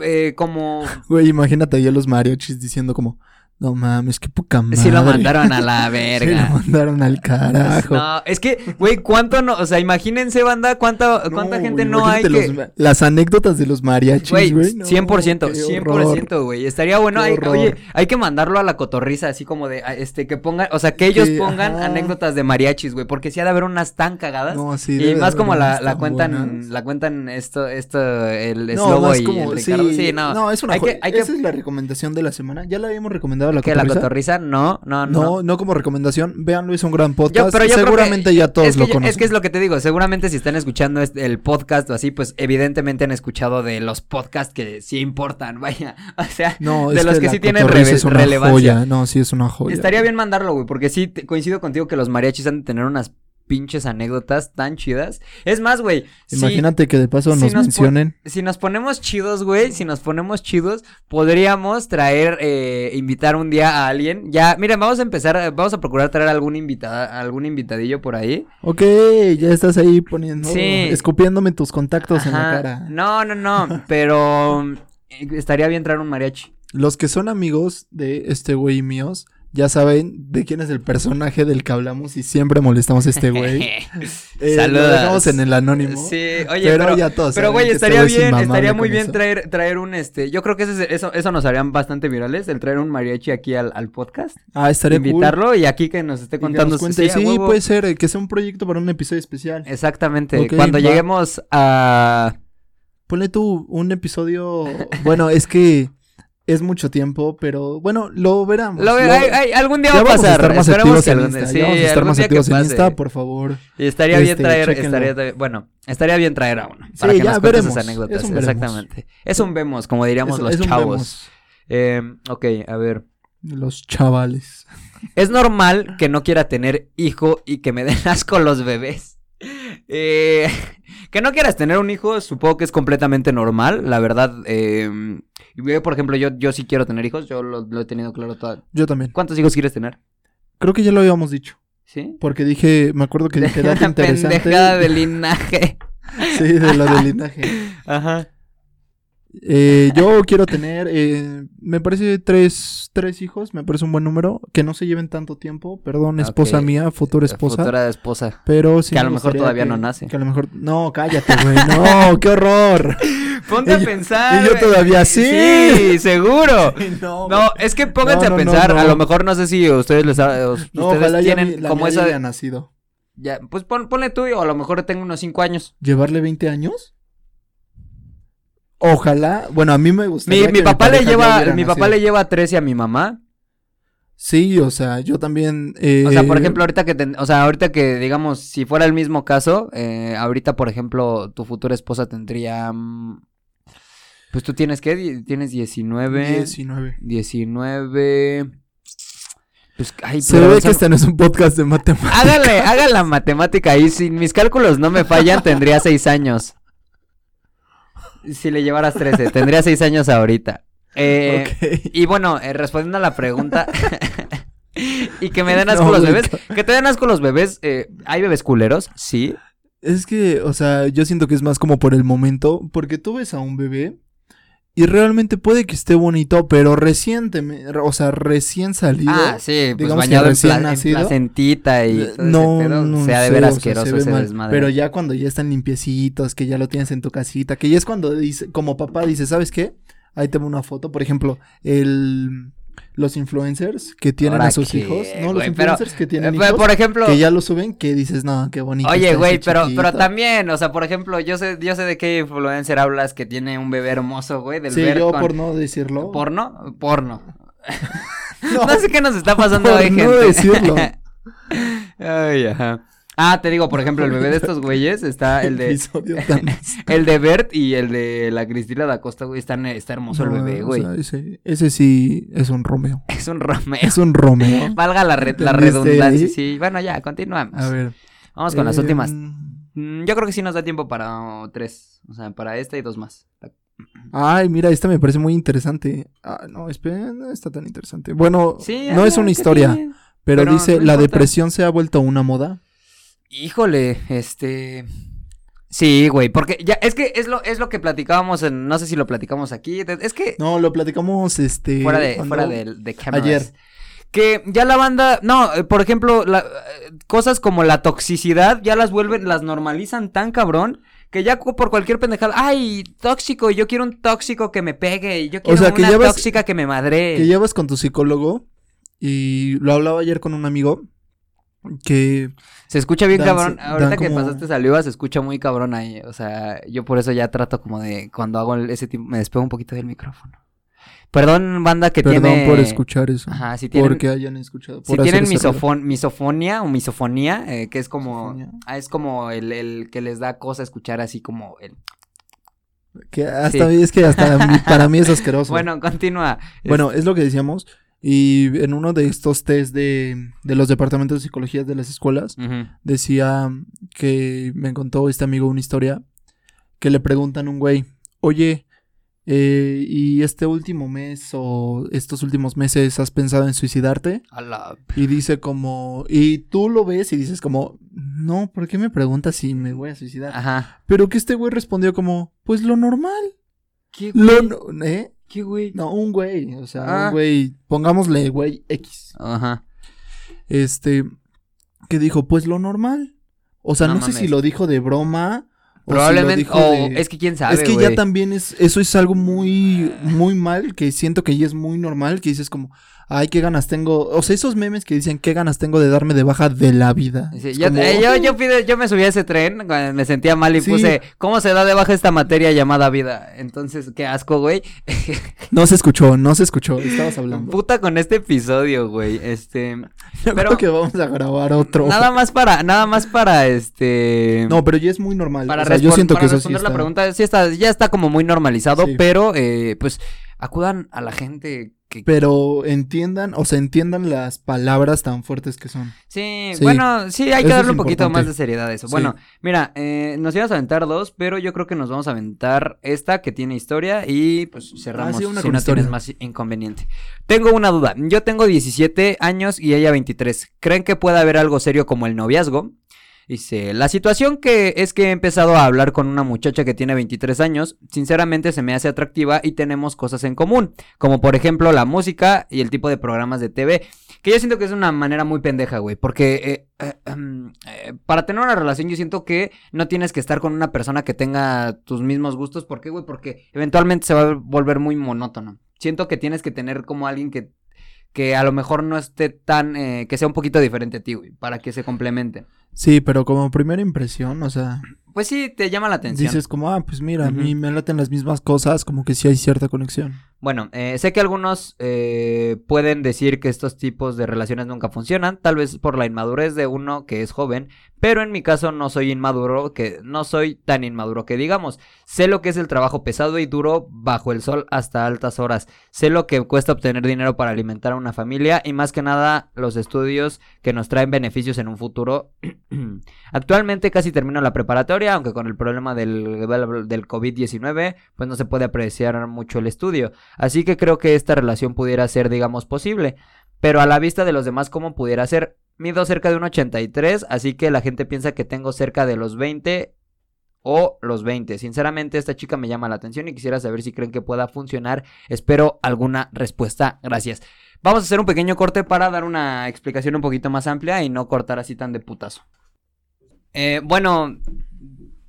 eh, como Güey, imagínate a los mariachis diciendo como, no mames, qué poca madre. si lo mandaron a la Sí, lo verga. mandaron al carajo. No, es que, güey, ¿cuánto no? O sea, imagínense, banda, cuánta, cuánta No, gente güey, no hay que... las anécdotas de los mariachis, Güey, güey. no, 100%, qué horror. 100%, güey. Estaría bueno. Hay- oye, hay que mandarlo a la cotorriza, así como de, este, que pongan, o sea, que ellos Que, pongan ajá. anécdotas de mariachis, güey, porque sí ha de haber unas tan cagadas. No, sí, y más como la, la tan cuentan, buenas. la cuentan esto, esto, el No, Slobo y como, el Ricardo. Sí, sí, no. es una hay que, hay que, Esa es la recomendación de la semana. ¿Ya la habíamos recomendado a la que la cotorriza? cotorriza, no, no, no. No, no como recomendación. Véanlo, es un gran Yo- podcast. pero yo Seguramente que- ya todos es que lo yo- conocen. Es que es lo que te digo, seguramente si están escuchando este- el podcast o así, pues evidentemente han escuchado de los podcasts que sí importan, vaya. O sea, No, de los que, sí tienen cotorriza reve- es una relevancia. joya. No, sí es una joya. Estaría bien mandarlo, güey, porque sí te- coincido contigo que los mariachis han de tener unas pinches anécdotas tan chidas. Es más, güey, si- Imagínate que de paso si nos, mencionen. si nos ponemos chidos, güey, si nos ponemos chidos, podríamos traer, eh, invitar un día a alguien. Ya, miren, vamos a empezar, vamos a procurar traer algún invitada, algún invitadillo por ahí. Ok, ya estás ahí poniendo. Sí. Escupiéndome tus contactos en la cara. No, no, no, pero eh, estaría bien traer un mariachi. Los que son amigos de este güey y míos. Ya saben de quién es el personaje del que hablamos y siempre molestamos a este güey. Eh, Saludos. Lo dejamos en el anónimo. Sí, oye, pero, pero, ya todos. pero güey, este estaría bien, estaría muy bien eso. traer, traer un este, yo creo que ese eso, eso nos harían bastante virales, el traer un mariachi aquí al, al podcast, Ah, estaría cool. invitarlo y aquí que nos esté contando su- Sí, huevo. puede ser. eh, Que sea un proyecto para un episodio especial. Exactamente, cuando va. lleguemos a Ponle tú un episodio. Bueno, es que es mucho tiempo, pero bueno, lo veremos. Lo Lo- algún día va a vamos a pasar. estar más Esperemos activos que en algún día- Insta. sí, ya vamos a estar más que activos en. Insta, por favor. Y estaría bien Este, traer, estaría, bueno, estaría bien traer a uno. Sí, Para que ya nos cuentes veremos. esas anécdotas. Es un veremos. Exactamente. Es un vemos, como diríamos Es- los es chavos. Eh, ok, a ver. Los chavales. Es normal que no quiera tener hijo y que me den asco los bebés. Eh, que no quieras tener un hijo, supongo que es completamente normal. La verdad, eh, yo, por ejemplo, yo, yo sí quiero tener hijos. Yo lo, lo he tenido claro toda. Yo también. ¿Cuántos hijos quieres tener? Creo que ya lo habíamos dicho. ¿Sí? Porque dije, me acuerdo que dije interesante. pendejada de linaje. Sí, de lo del linaje. Ajá. Eh, yo quiero tener, eh, me parece tres, tres hijos, me parece un buen número, que no se lleven tanto tiempo, perdón, esposa Ok. mía, futura esposa, Futura esposa. pero sí Que a lo mejor todavía que- no nace. Que a lo mejor, no, cállate, güey, no, qué horror. Ponte Y a pensar. y yo todavía sí. Sí, seguro. no, No, es que pónganse No, no, a pensar, no. a lo mejor no sé si ustedes les ha- no, ustedes ojalá ya tienen la como ya esa nacido. ya, pues pon- ponle tú o a lo mejor tengo unos cinco años. ¿Llevarle 20 años? Ojalá, bueno, a mí me gustaría Mi, mi que papá le pareja ya lleva mi papá nacido. le lleva 13 a mi mamá. Sí, o sea, yo también... eh, O sea, por ejemplo, ahorita que ten- o sea, ahorita que digamos si fuera el mismo caso, eh, ahorita por ejemplo, tu futura esposa tendría mm, pues tú tienes qué? Tienes 19 19. 19 pues ay, Se ve que este no es un podcast de matemáticas. Hágale, haga la matemática ahí. Si mis cálculos no me fallan, tendría seis años. Si le llevaras 13, tendría seis años ahorita. Eh. Y bueno, eh, respondiendo a la pregunta. y que me den asco No, los bebés. Que te den asco los bebés. eh, ¿Hay bebés culeros? Sí. Es que, o sea, yo siento que es más como por el momento, porque tú ves a un bebé y realmente puede que esté bonito, pero recientemente, o sea, recién salido. Ah, sí, pues bañado en, en nacido. placentita y ese No, pedo, no sea de ver o sea, asqueroso se ve ese mal. desmadre. Pero ya cuando ya están limpiecitos, que ya lo tienes en tu casita, que ya es cuando dice, como papá dice, ¿sabes qué? Ahí tengo una foto, por ejemplo, el los influencers que tienen ¿Ahora a sus hijos, ¿no? Los güey? Pero, influencers que Eh, tienen pero, hijos, por ejemplo, que ya lo suben, que dices, no, qué bonito. Oye, güey, pero, pero chiquito". también, o sea, por ejemplo, yo sé, yo sé de qué influencer hablas que tiene un bebé hermoso, güey, del Sí, yo con- por no decirlo. ¿Porno? Porno. No, No sé qué nos está pasando por hoy, no gente. decirlo. Ay, ajá. Ah, te digo, por ejemplo, el bebé de estos güeyes está el de el de Bert y el de la Cristina da Costa, güey, están, está hermoso No, el bebé, o güey. sea, ese, ese sí es un Romeo. Es un Romeo. Es un Romeo. Valga la, re- la ¿Entendiste redundancia, sí. Bueno, ya, continuamos. A ver. Vamos con las eh, últimas. Mm, Yo creo que sí nos da tiempo para oh, tres. O sea, para esta y dos más. Ay, mira, esta me parece muy interesante. Ah, no, espera, no está tan interesante. Bueno, Sí, no es habla, una ¿qué historia, pero, pero dice, no ¿la importa. depresión se ha vuelto una moda? Híjole, este. Sí, güey, porque ya, es que es lo, es lo que platicábamos en, no sé si lo platicamos aquí, es que No, lo platicamos, este... fuera de, fuera de, de. Ayer. Que ya la banda, no, eh, por ejemplo, la- eh, cosas como la toxicidad ya las vuelven, las normalizan tan cabrón que ya por cualquier pendejada, ay, tóxico, y yo quiero un tóxico que me pegue, yo quiero sea, que una tóxica que me madre. Que llevas con tu psicólogo y lo hablaba ayer con un amigo que... Se escucha bien Dan- cabrón. Ahorita que como- pasaste saliva, se escucha muy cabrón ahí. O sea, yo por eso ya trato como de cuando hago ese tipo, me despego un poquito del micrófono. Perdón, banda que Perdón tiene. por escuchar eso. Ajá, si tienen, Porque hayan escuchado. si tienen misofon- misofonía o misofonía, eh, que es como. Ah, es como el, el que les da cosa escuchar así como el. Que hasta es que hasta para mí es asqueroso. Bueno, continúa. Bueno, es lo que decíamos. Y en uno de estos test de, de los departamentos de psicología de las escuelas, decía que me contó este amigo una historia que le preguntan a un güey, oye, eh, ¿y este último mes o estos últimos meses has pensado en suicidarte? A la- Y dice como, y tú lo ves y dices como, no, ¿por qué me preguntas si me voy a suicidar? Ajá. Pero que este güey respondió como, pues lo normal. ¿Qué Lo, güey? no- ¿eh? ¿Qué güey? No, un güey, o sea, Ah. un güey, pongámosle güey X. Ajá. Este, que dijo, pues lo normal. O sea, No no, sé si lo dijo de broma. o si lo Probablemente. O de- es que quién sabe. es que ya también es, eso es algo muy, muy mal, que siento que ya es muy normal, que dices como, Ay, qué ganas tengo. O sea, esos memes que dicen qué ganas tengo de darme de baja de la vida. Sí, yo, como- eh, yo, yo, pide- yo me subí a ese tren, cuando me sentía mal y Sí. puse, ¿cómo se da de baja esta materia llamada vida? Entonces, qué asco, güey. No se escuchó, no se escuchó. Estabas hablando. Puta con este episodio, güey. Este, Yo pero- creo que vamos a grabar otro. nada más para, nada más para, este... No, pero ya es muy normal. para o sea, yo siento para que eso sí responder está. la pregunta, sí está, ya está como muy normalizado, pero, eh, pues, acudan a la gente que... Pero entiendan, o sea, entiendan las palabras tan fuertes que son. Sí, Sí, bueno, sí, hay que eso darle un poquito importante. más de seriedad a eso. Sí. Bueno, mira, eh, nos íbamos a aventar dos, pero yo creo que nos vamos a aventar esta que tiene historia y pues cerramos Ah, sí, una si no historia. tienes más inconveniente. Tengo una duda. Yo tengo 17 años y ella 23. ¿Creen que puede haber algo serio como el noviazgo? Dice, la situación que es que he empezado a hablar con una muchacha que tiene 23 años, sinceramente se me hace atractiva y tenemos cosas en común, como por ejemplo la música y el tipo de programas de TV, que yo siento que es una manera muy pendeja, güey, porque eh, eh, em, eh, para tener una relación yo siento que no tienes que estar con una persona que tenga tus mismos gustos, ¿por qué, güey? Porque eventualmente se va a volver muy monótono. Siento que tienes que tener como alguien que que a lo mejor no esté tan, eh, que sea un poquito diferente a ti, güey, para que se complementen. Sí, pero como primera impresión, o sea, Pues sí, te llama la atención. dices como, ah, pues mira, a mí me laten las mismas cosas, como que sí hay cierta conexión. Bueno, eh, sé que algunos eh, pueden decir que estos tipos de relaciones nunca funcionan, tal vez por la inmadurez de uno que es joven, pero en mi caso no soy inmaduro, que no soy tan inmaduro que digamos. Sé lo que es el trabajo pesado y duro bajo el sol hasta altas horas. Sé lo que cuesta obtener dinero para alimentar a una familia y más que nada los estudios que nos traen beneficios en un futuro. Actualmente casi termino la preparatoria, aunque con el problema del, del COVID-19 pues no se puede apreciar mucho el estudio. Así que creo que esta relación pudiera ser, digamos, posible. Pero a la vista de los demás, ¿cómo pudiera ser? Mido cerca de un 83, así que la gente piensa que tengo cerca de los 20 o los 20. Sinceramente, esta chica me llama la atención y quisiera saber si creen que pueda funcionar. Espero alguna respuesta. Gracias. Vamos a hacer un pequeño corte para dar una explicación un poquito más amplia y no cortar así tan de putazo. Eh, bueno,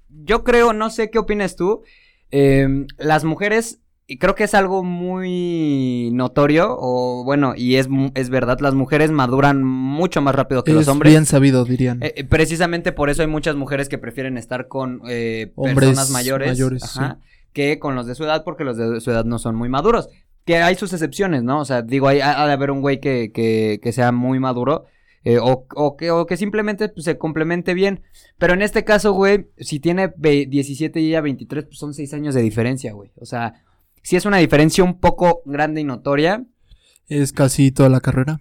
yo creo, no sé qué opinas tú. eh, las mujeres, y creo que es algo muy notorio, o bueno, y es, es verdad, las mujeres maduran mucho más rápido que Es los hombres. bien sabido, dirían. Eh, eh, precisamente por eso hay muchas mujeres que prefieren estar con eh, Hombres personas mayores, mayores, ajá, que con los de su edad, porque los de su edad no son muy maduros. Que hay sus excepciones, ¿no? O sea, digo, hay, ha de haber un güey que, que, que sea muy maduro. eh, o, o que, o que simplemente pues, se complemente bien. Pero en este caso, güey, si tiene ve- 17 y ella 23, pues son 6 años de diferencia, güey. O sea, si es una diferencia un poco grande y notoria. Es casi toda la carrera.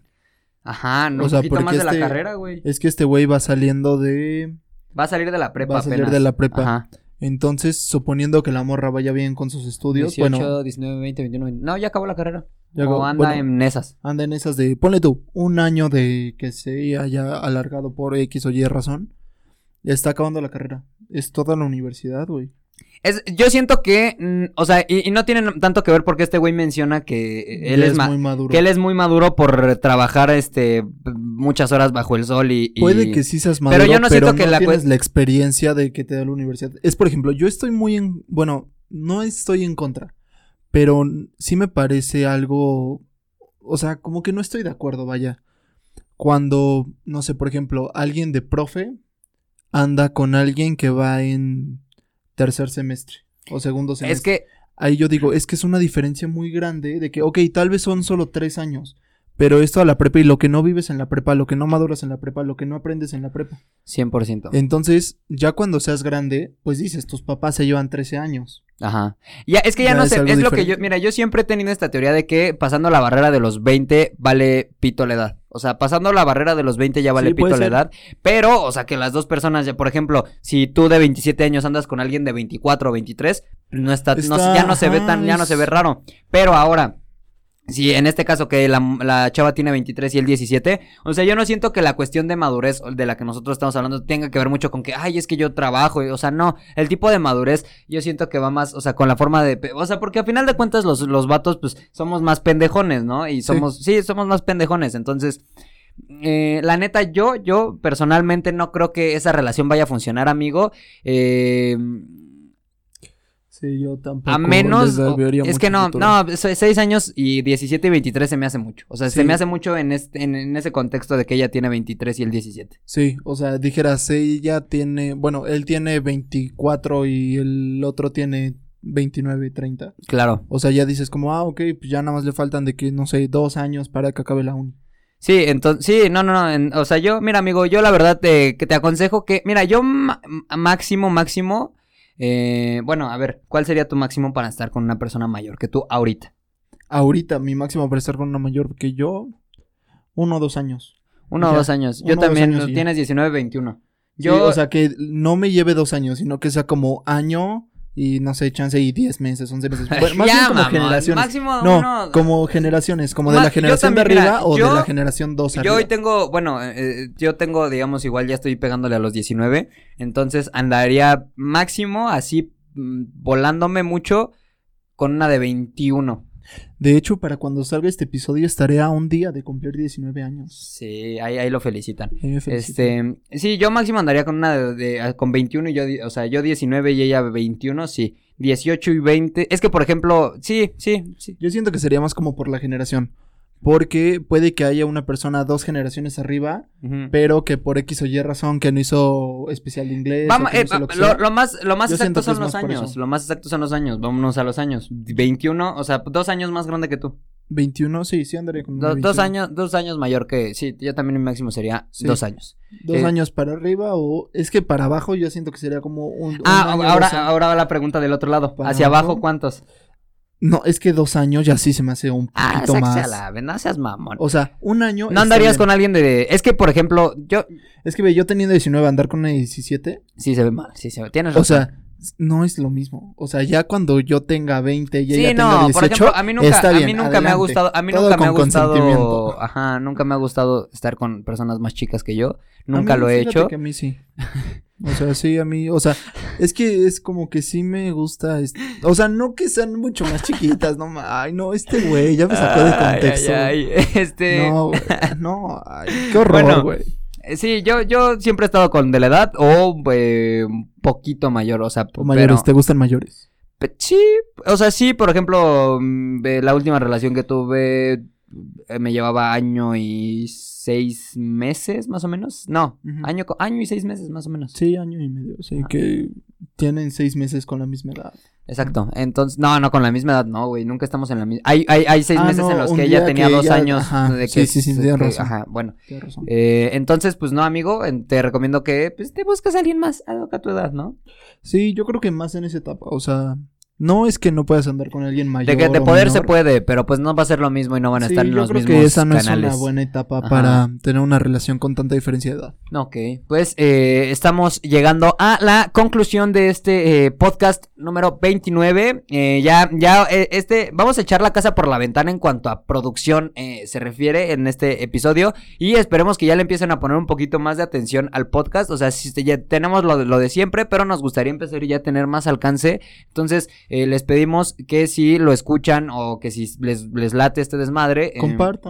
Ajá, no, O sea, un poquito más de la este- carrera, güey. Es que este güey va saliendo de... Va a salir de la prepa va a salir apenas. de la prepa. Ajá. Entonces, suponiendo que la morra vaya bien con sus estudios, 18, bueno, 19, 20, 21, 22. No, ya acabó la carrera. ya o anda bueno, en esas. anda en esas de, ponle tú, un año de que se haya alargado por X o Y razón, ya está acabando la carrera. Es toda la universidad, güey. Es, yo siento que, mm, o sea, y, y no tiene tanto que ver porque este güey menciona que él es, ma- muy maduro. que él es muy maduro por trabajar este muchas horas bajo el sol y, y- Puede que sí seas maduro, Pero yo no siento que la tienes la experiencia de que te da la universidad. Es, por ejemplo, yo estoy muy en... Bueno, no estoy en contra, pero sí me parece algo... O sea, como que no estoy de acuerdo, vaya. Cuando, no sé, por ejemplo, alguien de profe anda con alguien que va en tercer semestre o segundo semestre. es que Ahí yo digo, es que es una diferencia muy grande de que, ok, tal vez son solo tres años, pero esto a la prepa y lo que no vives en la prepa, lo que no maduras en la prepa, lo que no aprendes en la prepa. 100%. Entonces, ya cuando seas grande, pues dices, tus papás se llevan 13 años. Ajá. Ya, es que ya, Ya no sé, es lo que yo, mira, yo siempre he tenido esta teoría de que pasando la barrera de los 20 vale pito la edad. O sea, pasando la barrera de los 20 ya vale Sí, pito la edad. Pero, o sea, que las dos personas, ya, por ejemplo, si tú de 27 años andas con alguien de 24 o 23, no está, no- ya no se ve tan, ya no se ve raro. Pero ahora, si en este caso que la, la chava tiene 23 y el 17, o sea, yo no siento que la cuestión de madurez de la que nosotros estamos hablando tenga que ver mucho con que, ay, es que yo trabajo, o sea, no, el tipo de madurez yo siento que va más, o sea, con la forma de, o sea, porque a final de cuentas los, los vatos, pues, somos más pendejones, ¿no? Y somos, sí, somos más pendejones, entonces... eh, la neta, yo, yo personalmente no creo que esa relación vaya a funcionar, amigo. Eh, Sí, yo tampoco. A menos, vería es que no, futuro. no, se- seis años y 17 y 23 se me hace mucho. O sea, se me hace mucho en, este, en, en ese contexto de que ella tiene 23 y él 17. Sí, o sea, dijeras, ella tiene, bueno, él tiene 24 y el otro tiene 29, 30. Claro. O sea, ya dices como, ah, ok, pues ya nada más le faltan de que, no sé, dos años para que acabe la uni. Sí, entonces, sí, no, no, no, en- o sea, yo, mira, amigo, yo la verdad te, que te aconsejo que, mira, yo máximo, máximo, eh, bueno, a ver, ¿cuál sería tu máximo para estar con una persona mayor que tú ahorita? Ahorita, mi máximo para estar con una mayor que yo, uno o dos años. Uno o dos años. Yo uno también, años tienes 19, 21. Yo, Yo, o sea, que no me lleve dos años, sino que sea como año y, no sé, chance y 10 meses, 11 meses. Bueno, más ya, bien como mamón, generaciones. máximo No, uno- como generaciones, como de la yo generación de arriba mira, o yo- de la generación 2 Yo arriba. hoy tengo, bueno, eh, eh, yo tengo, digamos, igual ya estoy pegándole a los 19, entonces andaría máximo así mm, volándome mucho con una de 21. De hecho, para cuando salga este episodio estaré a un día de cumplir 19 años. Sí, ahí, ahí lo felicitan. Este, sí, yo máximo andaría con una de, de- ah, con 21 y yo, o sea, yo 19 y ella 21, sí. 18 y 20. Es que, por ejemplo, sí, sí, sí. Yo siento que sería más como por la generación. Porque puede que haya una persona dos generaciones arriba, pero que por X o Y razón que no hizo especial de inglés. Vamos, no eh, lo más, lo más exacto son los años. Lo más exacto son los años. Vámonos a los años. 21, o sea, dos años más grande que tú. 21, sí, sí andaría con Do- dos 21. años, dos años mayor que. Sí, yo también mi máximo sería Sí. dos años. Dos eh, años para arriba o... Es que para abajo yo siento que sería como un... un Ah, año, ahora, ahora va la pregunta del otro lado. Para Hacia abajo. ¿cuántos? No, es que dos años ya sí se me hace un Ah, poquito sáquese a más. la no seas mamón. O sea, un año... no andarías bien. con alguien de. Es que, por ejemplo, yo. Es que ve, yo teniendo 19, andar con una de 17... Sí, se ve mal, sí, se ve. Tienes O razón. sea, no es lo mismo. O sea, ya cuando yo tenga 20 y ella Sí, tenga no, 18, por ejemplo, a mí nunca, está a mí nunca me ha gustado, a mí Todo nunca me ha gustado, ajá, nunca me ha gustado estar con personas más chicas que yo, A nunca mí, lo he hecho. que a mí sí. O sea, sí, a mí, o sea, es que es como que sí me gusta, es- o sea, no que sean mucho más chiquitas, no, ay, no, este güey ya me sacó de contexto. ay, ay, Este, No, güey, no, ay, qué horror, güey. eh, sí, yo, yo siempre he estado con de la edad o eh, un poquito mayor, o sea, O mayores, pero- ¿te gustan mayores? Sí, o sea, sí, por ejemplo, mm, la última relación que tuve eh, me llevaba año y seis meses, más o menos. No, año, año y seis meses, más o menos. Sí, año y medio, sí, que tienen seis meses con la misma edad. Exacto. Entonces, no, no, con la misma edad, no, güey, nunca estamos en la misma. Hay, hay, hay seis Ah, meses no, en los que ella tenía que dos ella- años ajá, de sí, que... sí, sí, que- razón. Ajá, bueno. Razón. Eh, entonces, pues no, amigo, te recomiendo que pues, te busques a alguien más a tu edad, ¿no? Sí, yo creo que más en esa etapa, o sea, no es que no puedas andar con alguien mayor De que de poder se puede, pero pues no va a ser lo mismo y no van a Sí, estar en yo los creo mismos que esa no canales. es una buena etapa Ajá. para tener una relación con tanta diferencia de edad. Ok, pues eh, estamos llegando a la conclusión de este eh, podcast número 29. Eh, ya, ya, eh, este, vamos a echar la casa por la ventana en cuanto a producción eh, se refiere en este episodio y esperemos que ya le empiecen a poner un poquito más de atención al podcast. O sea, si ya tenemos lo, de- lo de siempre, pero nos gustaría empezar ya a tener más alcance. Entonces, eh, les pedimos que si lo escuchan o que si les, les late este desmadre, eh,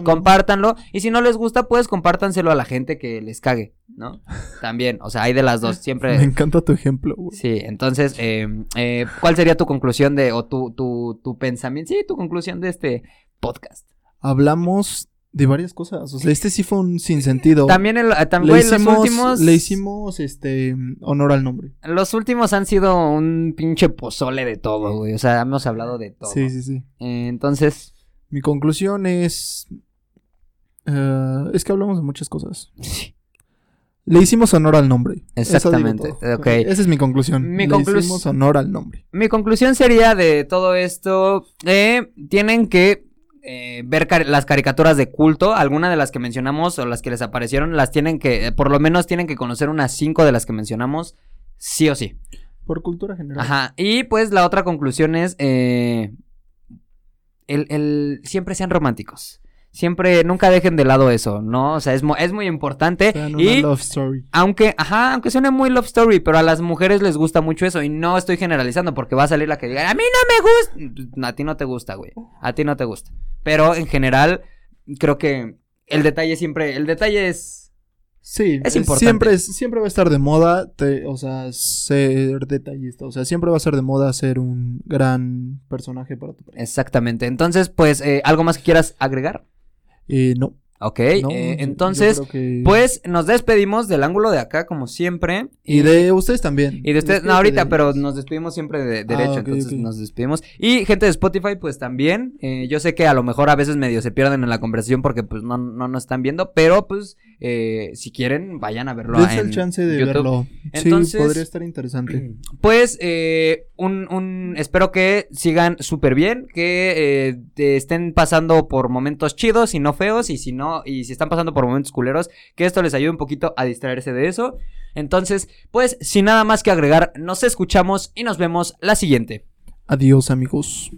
Compártanlo. Y si no les gusta, pues compártanselo a la gente que les cague, ¿no? También, o sea, hay de las dos, Me siempre. encanta tu ejemplo, güey. Sí, entonces, eh, eh, ¿cuál sería tu conclusión de, o tu, tu, tu pensamiento? Sí, tu conclusión de este podcast. Hablamos de varias cosas, o sea, este sí fue un sinsentido. También, el, eh, tam- le hicimos, los últimos. le hicimos, este, honor al nombre. Los últimos han sido un pinche pozole de todo, güey. O sea, hemos hablado de todo. Sí, sí, sí. Eh, entonces, Mi conclusión es, eh, es que hablamos de muchas cosas. sí. Le hicimos honor al nombre. Exactamente, todo. ok. Esa es mi conclusión. Mi Le hicimos honor al nombre. Mi conclusión sería de todo esto, eh, tienen que eh, ver las caricaturas de culto, alguna de las que mencionamos o las que les aparecieron, las tienen que, eh, por lo menos tienen que conocer unas cinco de las que mencionamos, sí o sí. Por cultura general. Ajá, y pues la otra conclusión es, eh, el, el- siempre sean románticos. Siempre, nunca dejen de lado eso, ¿no? O sea, es, es muy importante. Y love story. aunque, ajá, aunque suene muy love story, pero a las mujeres les gusta mucho eso. Y no estoy generalizando porque va a salir la que diga, a mí no me gusta. A ti no te gusta, güey. A ti no te gusta. Pero en general, creo que el detalle siempre, el detalle es Sí, Es importante. Siempre, siempre va a estar de moda, te- o sea, ser detallista. O sea, siempre va a ser de moda ser un gran personaje para tu. Exactamente. Entonces, pues, eh, ¿algo más que quieras agregar? Eh, no. Ok, no, eh, entonces, que- pues nos despedimos del ángulo de acá, como siempre. Y de ustedes también. Y de ustedes, no ahorita, de pero nos despedimos siempre de Ah, derecho, entonces nos despedimos. Y gente de Spotify, pues también. eh, yo sé que a lo mejor a veces medio se pierden en la conversación porque pues no, no nos están viendo, pero pues eh, si quieren, vayan a verlo en el chance de YouTube. verlo. Entonces- sí, podría estar interesante. Pues, eh, un, un, espero que sigan súper bien, que eh, estén pasando por momentos chidos y no feos, y si no, y si están pasando por momentos culeros, que esto les ayude un poquito a distraerse de eso. Entonces, pues, sin nada más que agregar, nos escuchamos y nos vemos la siguiente. Adiós, amigos.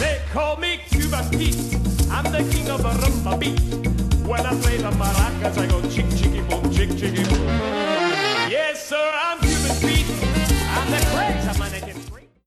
They call me Cuba Pete. I'm the king of the rumba beat. When I play the maracas, I